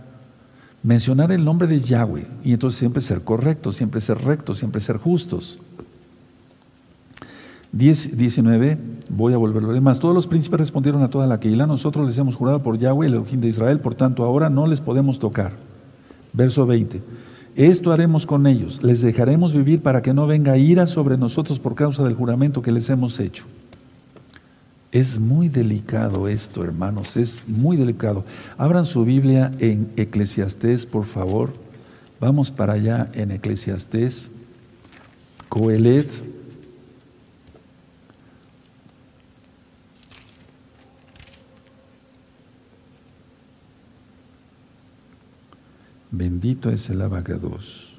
Speaker 1: mencionar el nombre de Yahweh y entonces siempre ser correctos, siempre ser rectos, siempre ser justos. 19, voy a volverlo demás. Todos los príncipes respondieron a toda la Keilah, nosotros les hemos jurado por Yahweh, el Elohim de Israel, por tanto ahora no les podemos tocar. Verso 20. Esto haremos con ellos, les dejaremos vivir para que no venga ira sobre nosotros por causa del juramento que les hemos hecho. Es muy delicado esto, hermanos, es muy delicado. Abran su Biblia en Eclesiastés, por favor. Vamos para allá en Eclesiastés. Coelet. Bendito es el abacados.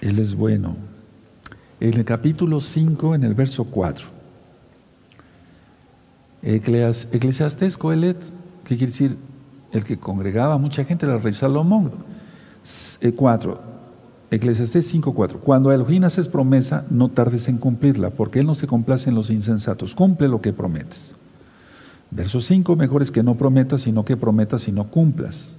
Speaker 1: Él es bueno en el capítulo 5, en el verso 4. Eclesiastés Coelet, ¿qué quiere decir? El que congregaba a mucha gente era el rey Salomón. 4. Eh, Eclesiastés 5, 4. Cuando a Elohim haces promesa, no tardes en cumplirla, porque Él no se complace en los insensatos. Cumple lo que prometes. Verso 5, mejor es que no prometas, sino que prometas y no cumplas.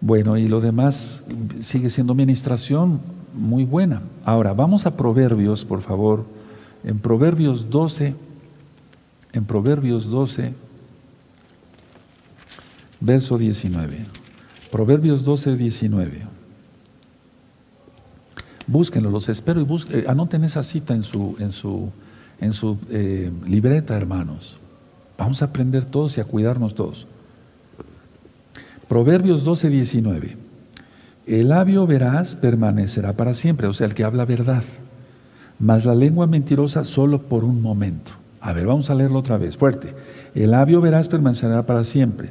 Speaker 1: Bueno, y lo demás sigue siendo ministración muy buena. Ahora, vamos a Proverbios, por favor. En Proverbios 12, en Proverbios 12, verso 19. Proverbios 12, 19. Búsquenlo, los espero y busquen, eh, anoten esa cita en su, en su, en su eh, libreta, hermanos. Vamos a aprender todos y a cuidarnos todos. Proverbios 12, 19. El labio veraz permanecerá para siempre, o sea, el que habla verdad. Mas la lengua mentirosa solo por un momento. A ver, vamos a leerlo otra vez, fuerte. El labio veraz permanecerá para siempre,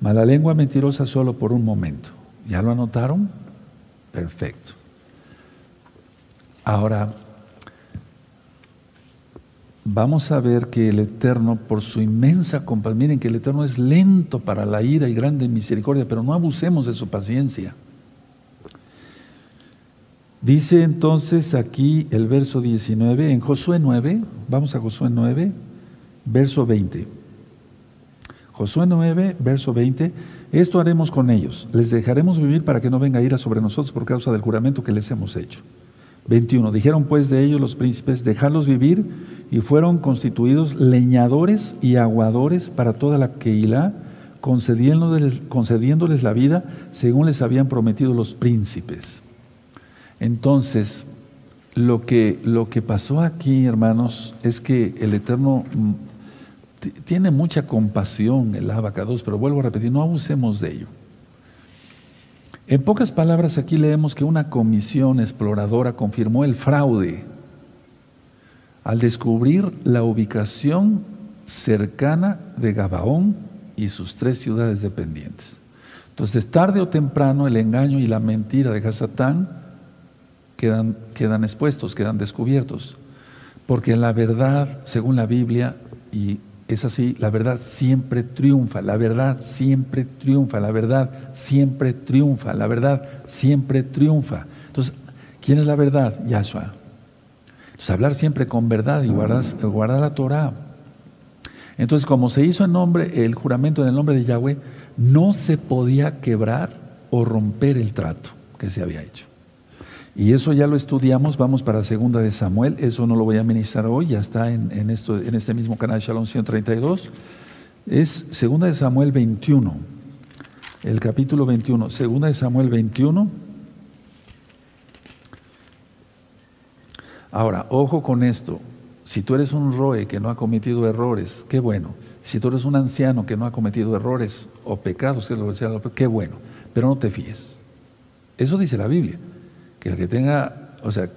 Speaker 1: mas la lengua mentirosa solo por un momento. ¿Ya lo anotaron? Perfecto. Ahora, vamos a ver que el Eterno, por su inmensa compasión, miren que el Eterno es lento para la ira y grande misericordia, pero no abusemos de su paciencia. Dice entonces aquí el verso 19, en Josué 9, vamos a Josué 9, verso 20. Josué 9, verso 20, esto haremos con ellos, les dejaremos vivir para que no venga ira sobre nosotros por causa del juramento que les hemos hecho. 21, dijeron pues de ellos los príncipes, dejarlos vivir y fueron constituidos leñadores y aguadores para toda la Keilah, concediéndoles, concediéndoles la vida según les habían prometido los príncipes. Entonces, lo que, lo que pasó aquí, hermanos, es que el Eterno mm, tiene mucha compasión, el abacados, pero vuelvo a repetir, no abusemos de ello. En pocas palabras, aquí leemos que una comisión exploradora confirmó el fraude. al descubrir la ubicación cercana de Gabaón y sus tres ciudades dependientes. Entonces, tarde o temprano, el engaño y la mentira de Hasatán quedan, quedan expuestos, quedan descubiertos. Porque la verdad, según la Biblia, y es así, la verdad siempre triunfa, la verdad siempre triunfa, la verdad siempre triunfa, la verdad siempre triunfa. Entonces, ¿quién es la verdad? Yahshua. Entonces, hablar siempre con verdad y guardar, guardar la Torah. Entonces, como se hizo en nombre, el juramento en el nombre de Yahweh, no se podía quebrar o romper el trato que se había hecho. Y eso ya lo estudiamos, vamos para segunda de Samuel, eso no lo voy a ministrar hoy, ya está en, esto, en este mismo canal Shalom 132. Es segunda de Samuel 21, el capítulo 21, segunda de Samuel 21. Ahora, ojo con esto, si tú eres un roe que no ha cometido errores, qué bueno. Si tú eres un anciano que no ha cometido errores o pecados, qué bueno, pero no te fíes. Eso dice la Biblia que el que tenga, o sea,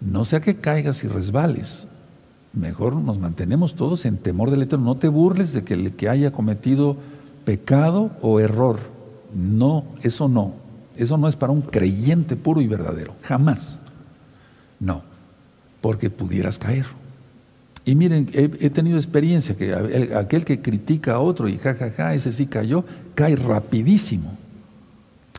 Speaker 1: no sea que caigas y resbales. Mejor nos mantenemos todos en temor del Eterno. No te burles de que el que haya cometido pecado o error. No, eso no. Eso no es para un creyente puro y verdadero. Jamás. No, porque pudieras caer. Y miren, he, tenido experiencia que aquel que critica a otro y jajaja, ja, ja, ese sí cayó, cae rapidísimo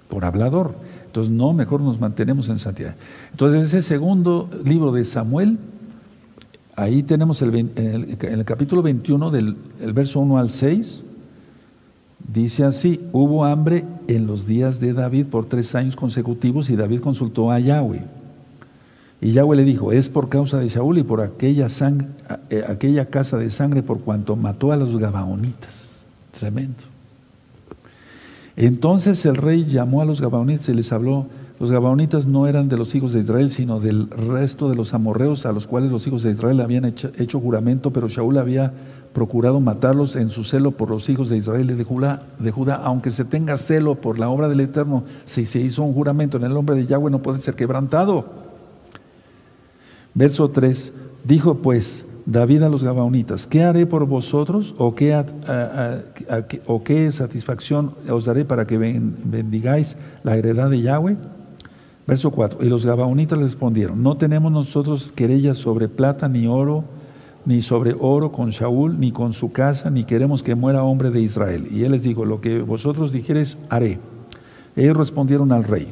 Speaker 1: por hablador. Entonces, no, mejor nos mantenemos en santidad. Entonces, ese segundo libro de Samuel, ahí tenemos el, en, el, capítulo 21, del verso 1 al 6, dice así, hubo hambre en los días de David por tres años consecutivos y David consultó a Yahweh. Y Yahweh le dijo, es por causa de Saúl y por aquella, eh, aquella casa de sangre por cuanto mató a los Gabaonitas. Tremendo. Entonces el rey llamó a los Gabaonitas y les habló. Los Gabaonitas no eran de los hijos de Israel, sino del resto de los amorreos a los cuales los hijos de Israel habían hecho, juramento, pero Shaul había procurado matarlos en su celo por los hijos de Israel y de Judá, de Judá. Aunque se tenga celo por la obra del Eterno, si se hizo un juramento en el nombre de Yahweh no puede ser quebrantado. Verso 3. Dijo pues, David a los Gabaonitas, ¿qué haré por vosotros o qué, satisfacción os daré para que bendigáis la heredad de Yahweh? Verso 4, y los Gabaonitas le respondieron, no tenemos nosotros querellas sobre plata ni oro, ni sobre oro con Shaul, ni con su casa, ni queremos que muera hombre de Israel. Y él les dijo, lo que vosotros dijeres haré. Ellos respondieron al rey,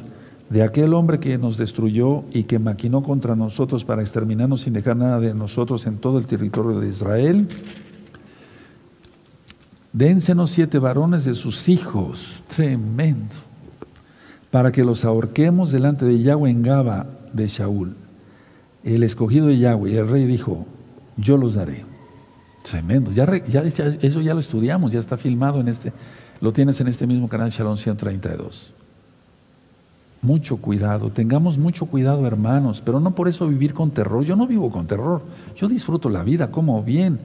Speaker 1: de aquel hombre que nos destruyó y que maquinó contra nosotros para exterminarnos sin dejar nada de nosotros en todo el territorio de Israel. Dénsenos siete varones de sus hijos, tremendo, para que los ahorquemos delante de Yahweh en Gaba de Shaul, el escogido de Yahweh. El rey dijo, yo los daré. Tremendo, ya, eso ya lo estudiamos, ya está filmado en este, lo tienes en este mismo canal Shalom 132. Mucho cuidado, tengamos mucho cuidado hermanos, pero no por eso vivir con terror. Yo no vivo con terror, yo disfruto la vida, como bien.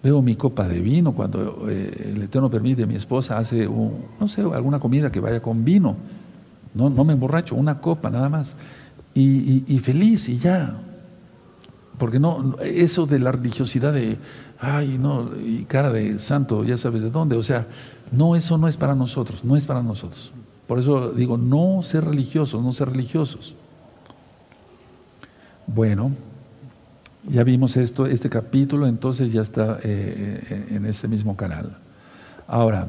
Speaker 1: Veo mi copa de vino cuando eh, el Eterno permite, mi esposa hace, un, no sé, alguna comida que vaya con vino. No, no me emborracho, una copa nada más. Y, y feliz y ya. Porque no, eso de la religiosidad de, ay, no, y cara de santo, ya sabes de dónde. O sea, no, eso no es para nosotros, no es para nosotros. Por eso digo, no ser religiosos, no ser religiosos. Bueno, ya vimos esto, este capítulo, entonces ya está eh, eh, en este mismo canal. Ahora,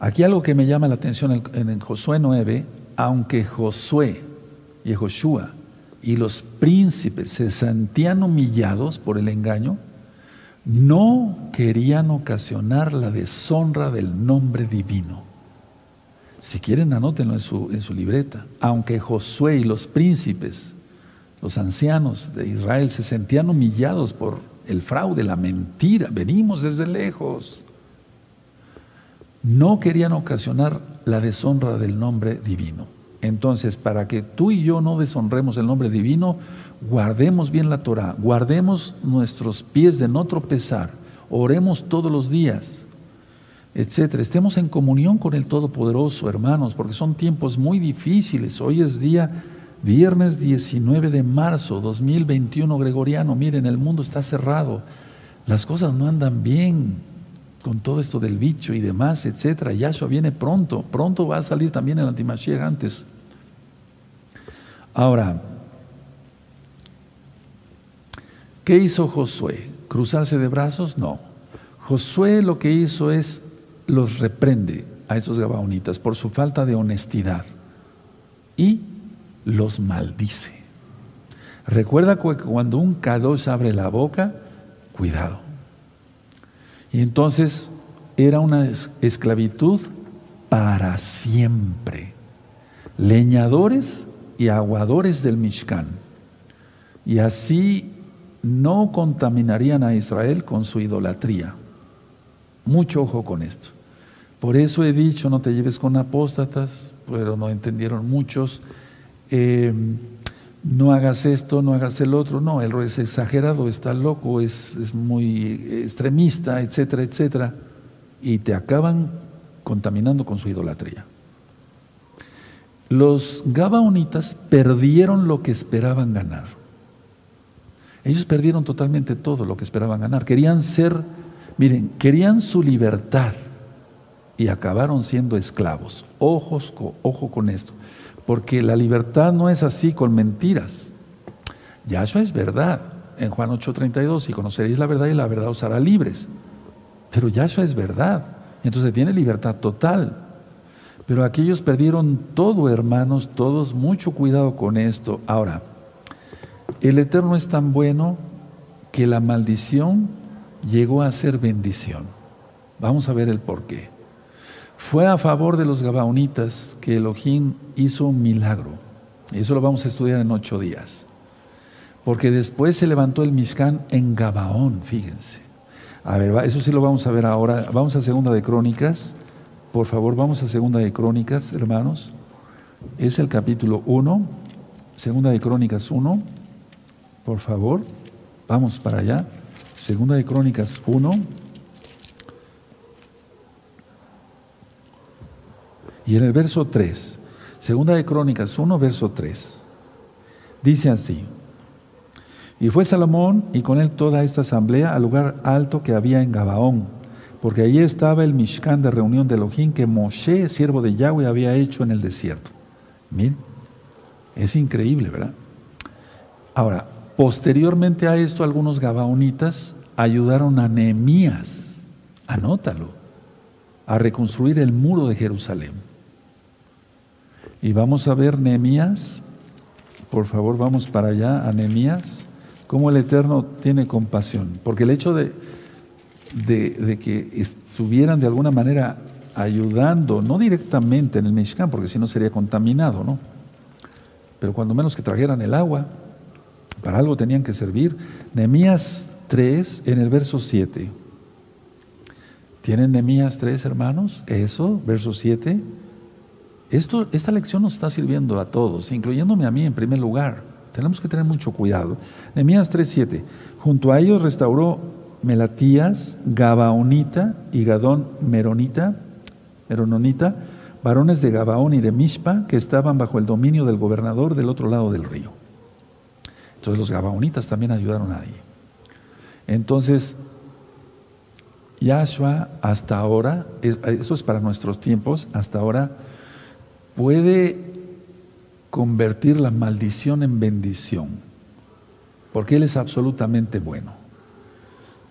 Speaker 1: aquí algo que me llama la atención en, Josué 9, aunque Josué y Joshua y los príncipes se sentían humillados por el engaño, no querían ocasionar la deshonra del nombre divino. Si quieren, anótenlo en su, en su libreta. Aunque Josué y los príncipes, los ancianos de Israel, se sentían humillados por el fraude, la mentira, venimos desde lejos. No querían ocasionar la deshonra del nombre divino. Entonces, para que tú y yo no deshonremos el nombre divino, guardemos bien la Torah, guardemos nuestros pies de no tropezar, oremos todos los días etcétera. Estemos en comunión con el Todopoderoso, hermanos, porque son tiempos muy difíciles. Hoy es día Viernes 19 de marzo 2021 gregoriano. Miren, el mundo está cerrado. Las cosas no andan bien con todo esto del bicho y demás, etcétera. Yahshua viene pronto. Pronto va a salir también el antimashiach antes. Ahora, ¿qué hizo Josué? ¿Cruzarse de brazos? No. Josué lo que hizo es los reprende a esos gabaonitas por su falta de honestidad y los maldice. Recuerda que cuando un Kadosh abre la boca, cuidado. Y entonces era una esclavitud para siempre. Leñadores y aguadores del Mishkan. Y así no contaminarían a Israel con su idolatría. Mucho ojo con esto. Por eso he dicho, no te lleves con apóstatas, pero no entendieron muchos. Eh, no hagas esto, no hagas el otro. No, el es exagerado, está loco, es, es muy extremista, etcétera, etcétera. Y te acaban contaminando con su idolatría. Los Gabaonitas perdieron lo que esperaban ganar. Ellos perdieron totalmente todo lo que esperaban ganar. Querían ser, miren, querían su libertad y acabaron siendo esclavos. Ojos, ojo con esto, porque la libertad no es así con mentiras. Ya eso es verdad. En Juan 8:32, y conoceréis la verdad y la verdad os hará libres. Pero ya eso es verdad. Entonces tiene libertad total. Pero aquellos perdieron todo, hermanos, todos, mucho cuidado con esto. Ahora, el Eterno es tan bueno que la maldición llegó a ser bendición. Vamos a ver el por qué. Fue a favor de los Gabaonitas que Elohim hizo un milagro. Eso lo vamos a estudiar en ocho días. Porque después se levantó el Mishkan en Gabaón, fíjense. A ver, eso sí lo vamos a ver ahora. Vamos a segunda de Crónicas, por favor, vamos a Segunda de Crónicas, hermanos. Es el capítulo 1, Segunda de Crónicas 1. Por favor, vamos para allá. Segunda de Crónicas 1. Y en el verso 3, Segunda de Crónicas 1, verso 3, dice así, y fue Salomón y con él toda esta asamblea al lugar alto que había en Gabaón, porque allí estaba el Mishkan de reunión de Elohim que Moshe, siervo de Yahweh, había hecho en el desierto. Miren, es increíble, ¿verdad? Ahora, posteriormente a esto, algunos gabaonitas ayudaron a Nehemías, anótalo, a reconstruir el muro de Jerusalén. Y vamos a ver Nehemías, por favor, vamos para allá a Nehemías, cómo el Eterno tiene compasión, porque el hecho de de, que estuvieran de alguna manera ayudando, no directamente en el Mexicano, porque si no sería contaminado, ¿no? Pero cuando menos que trajeran el agua, para algo tenían que servir. Nehemías 3 en el verso 7. ¿Tienen Nehemías 3, hermanos? Eso, verso 7. Esto, esta lección nos está sirviendo a todos, incluyéndome a mí en primer lugar. Tenemos que tener mucho cuidado. Nehemías 3, 7. Junto a ellos restauró Melatías, Gabaonita y Gadón Meronita, Merononita, varones de Gabaón y de Mishpa, que estaban bajo el dominio del gobernador del otro lado del río. Entonces los Gabaonitas también ayudaron ahí. Entonces, Yahshua hasta ahora, eso es para nuestros tiempos, hasta ahora puede convertir la maldición en bendición, porque Él es absolutamente bueno.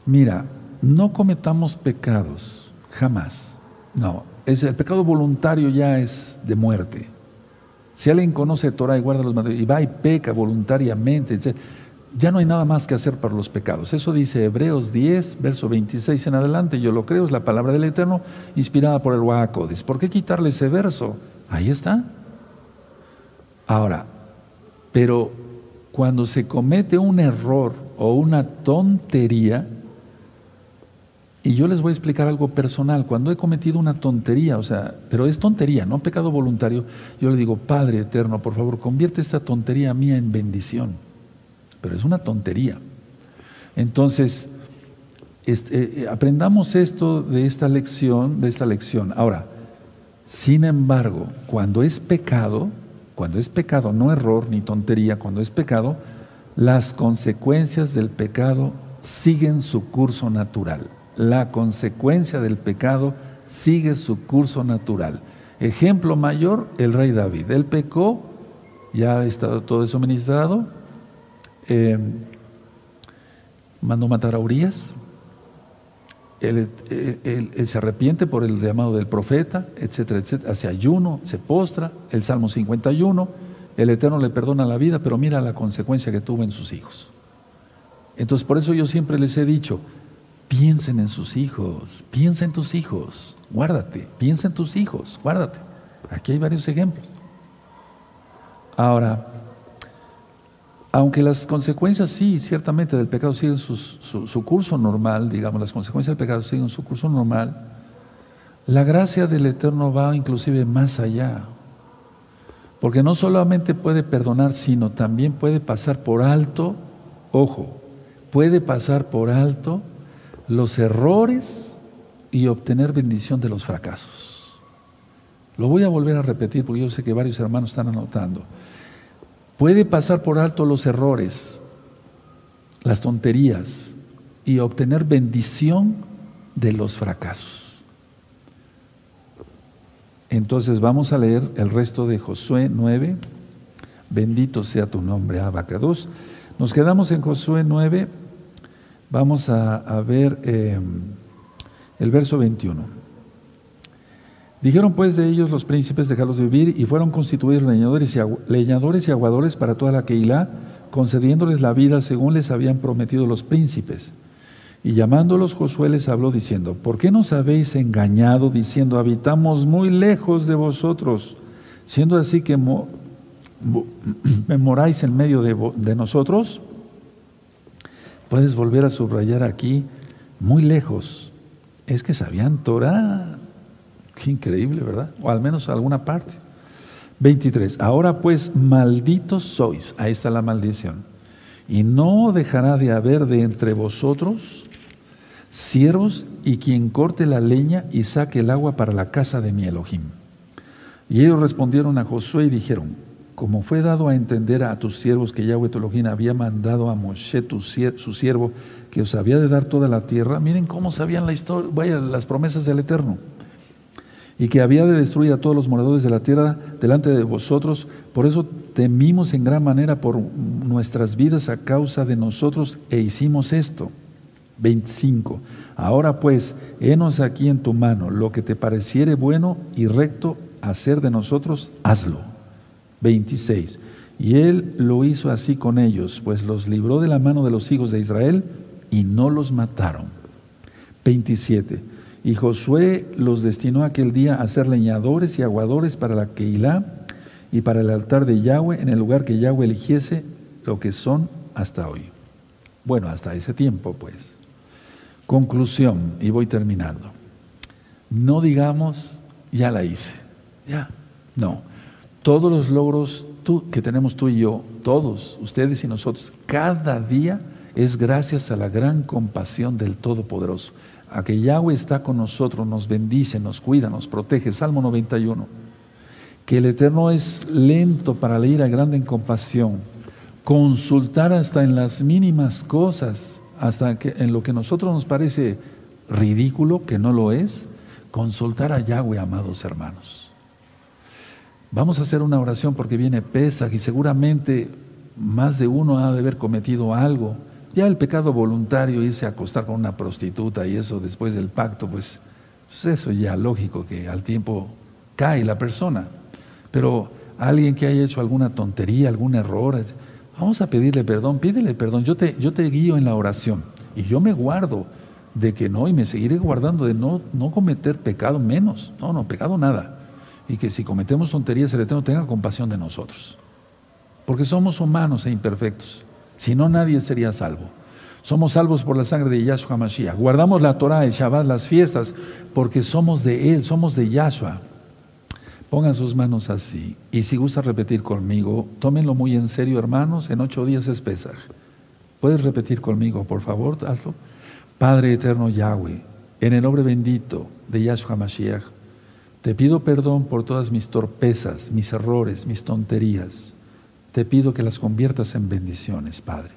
Speaker 1: Mira, no cometamos pecados, jamás. No, es, el pecado voluntario ya es de muerte. Si alguien conoce Torah y guarda los mandamientos y va y peca voluntariamente, ya no hay nada más que hacer para los pecados. Eso dice Hebreos 10, verso 26 en adelante. Yo lo creo, es la palabra del Eterno inspirada por el Wahakodis. ¿Por qué quitarle ese verso? Ahí está. Ahora, pero cuando se comete un error o una tontería, y yo les voy a explicar algo personal. Cuando he cometido una tontería, o sea, pero es tontería, no pecado voluntario, yo le digo, Padre eterno, por favor, convierte esta tontería mía en bendición. Pero es una tontería. Entonces, este, eh, aprendamos esto de esta lección, de esta lección. Ahora, sin embargo, cuando es pecado, cuando es pecado, no error ni tontería, cuando es pecado, las consecuencias del pecado siguen su curso natural. La consecuencia del pecado sigue su curso natural. Ejemplo mayor, el rey David. Él pecó, ya estado todo eso ministrado, eh, mandó matar a Urias, él, se arrepiente por el llamado del profeta, etcétera, etcétera, hace ayuno, se postra, el Salmo 51, el Eterno le perdona la vida, pero mira la consecuencia que tuvo en sus hijos. Entonces, por eso yo siempre les he dicho, piensen en sus hijos, piensa en tus hijos, guárdate, piensa en tus hijos, guárdate. Aquí hay varios ejemplos. Ahora, aunque las consecuencias, sí, ciertamente del pecado siguen su, curso normal, digamos, las consecuencias del pecado siguen su curso normal, la gracia del Eterno va inclusive más allá. Porque no solamente puede perdonar, sino también puede pasar por alto, ojo, puede pasar por alto los errores y obtener bendición de los fracasos. Lo voy a volver a repetir porque yo sé que varios hermanos están anotando puede pasar por alto los errores, las tonterías y obtener bendición de los fracasos. Entonces vamos a leer el resto de Josué 9. Bendito sea tu nombre, Abacados. Nos quedamos en Josué 9. Vamos a, ver eh, el verso 21. Dijeron pues de ellos los príncipes, dejarlos vivir, y fueron constituidos leñadores y, leñadores y aguadores para toda la Keilah, concediéndoles la vida según les habían prometido los príncipes. Y llamándolos Josué les habló diciendo, ¿por qué nos habéis engañado diciendo, habitamos muy lejos de vosotros, siendo así que me moráis en medio de, de nosotros? Puedes volver a subrayar aquí, muy lejos. Es que sabían Torah, Qué increíble, ¿verdad? O al menos alguna parte. 23. Ahora pues, malditos sois. Ahí está la maldición. Y no dejará de haber de entre vosotros siervos y quien corte la leña y saque el agua para la casa de mi Elohim. Y ellos respondieron a Josué y dijeron, como fue dado a entender a tus siervos que Yahweh tu Elohim había mandado a Moshe tu, su siervo que os había de dar toda la tierra, miren cómo sabían la historia, vaya, las promesas del Eterno y que había de destruir a todos los moradores de la tierra delante de vosotros. Por eso temimos en gran manera por nuestras vidas a causa de nosotros e hicimos esto. 25. Ahora pues, henos aquí en tu mano, lo que te pareciere bueno y recto hacer de nosotros, hazlo. 26. Y él lo hizo así con ellos, pues los libró de la mano de los hijos de Israel y no los mataron. 27. Y Josué los destinó aquel día a ser leñadores y aguadores para la Keilah y para el altar de Yahweh en el lugar que Yahweh eligiese, lo que son hasta hoy. Bueno, hasta ese tiempo, pues. Conclusión, y voy terminando. No digamos, ya la hice, ya, no. Todos los logros que tenemos tú y yo, todos, ustedes y nosotros, cada día es gracias a la gran compasión del Todopoderoso a que Yahweh está con nosotros, nos bendice, nos cuida, nos protege. Salmo 91. Que el Eterno es lento para leer a grande en compasión. Consultar hasta en las mínimas cosas, hasta que en lo que a nosotros nos parece ridículo, que no lo es, consultar a Yahweh, amados hermanos. Vamos a hacer una oración porque viene Pesach y seguramente más de uno ha de haber cometido algo ya el pecado voluntario, irse a acostar con una prostituta y eso después del pacto, pues, pues, eso ya lógico que al tiempo cae la persona. Pero alguien que haya hecho alguna tontería, algún error, vamos a pedirle perdón, pídele perdón. Yo te, yo te guío en la oración y yo me guardo de que no y me seguiré guardando de no, no cometer pecado menos. No, no, pecado nada. Y que si cometemos tonterías, el Eterno tenga compasión de nosotros. Porque somos humanos e imperfectos. Si no, nadie sería salvo. Somos salvos por la sangre de Yahshua Mashiach. Guardamos la Torah, el Shabbat, las fiestas, porque somos de Él, somos de Yahshua. Pongan sus manos así. Y si gusta repetir conmigo, tómenlo muy en serio, hermanos. En ocho días es Pesach. ¿Puedes repetir conmigo, por favor? Hazlo. Padre eterno Yahweh, en el nombre bendito de Yahshua Mashiach, Te pido perdón por todas mis torpezas, mis errores, mis tonterías. Te pido que las conviertas en bendiciones, Padre.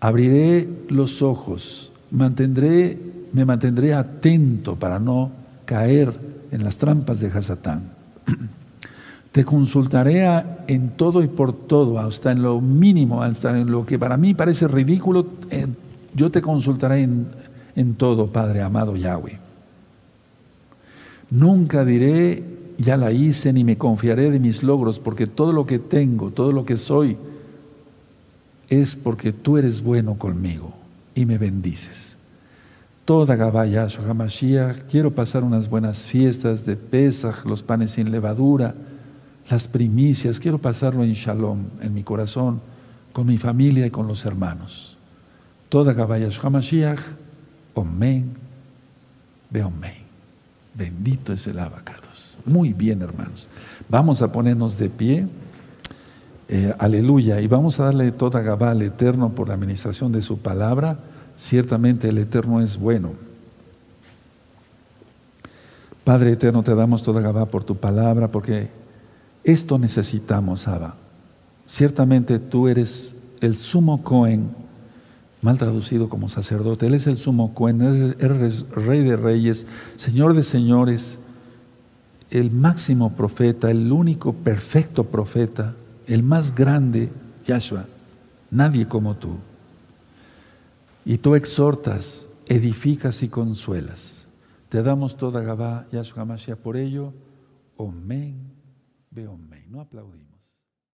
Speaker 1: Abriré los ojos, mantendré, me mantendré atento para no caer en las trampas de Hasatán. Te consultaré en todo y por todo, hasta en lo mínimo, hasta en lo que para mí parece ridículo, eh, yo te consultaré en, en todo, Padre amado Yahweh. Nunca diré, ya la hice, ni me confiaré de mis logros, porque todo lo que tengo, todo lo que soy, es porque tú eres bueno conmigo y me bendices. Toda Gabaya Hamashiach, quiero pasar unas buenas fiestas de Pesach, los panes sin levadura, las primicias, quiero pasarlo en Shalom, en mi corazón, con mi familia y con los hermanos. Toda Gabaya Hamashiach, Omen, Beomen. Bendito es el abacados. Muy bien, hermanos. Vamos a ponernos de pie. Eh, aleluya. Y vamos a darle toda Gabá al Eterno por la administración de su palabra. Ciertamente el Eterno es bueno. Padre Eterno, te damos toda Gabá por tu palabra, porque esto necesitamos, Abba. Ciertamente tú eres el sumo Cohen, mal traducido como sacerdote. Él es el sumo Cohen, él es rey de reyes, señor de señores, el máximo profeta, el único perfecto profeta el más grande, Yahshua, nadie como tú. Y tú exhortas, edificas y consuelas. Te damos toda Gabá, Yahshua Mashiach, por ello, Omen, ve Omen. No aplaudimos.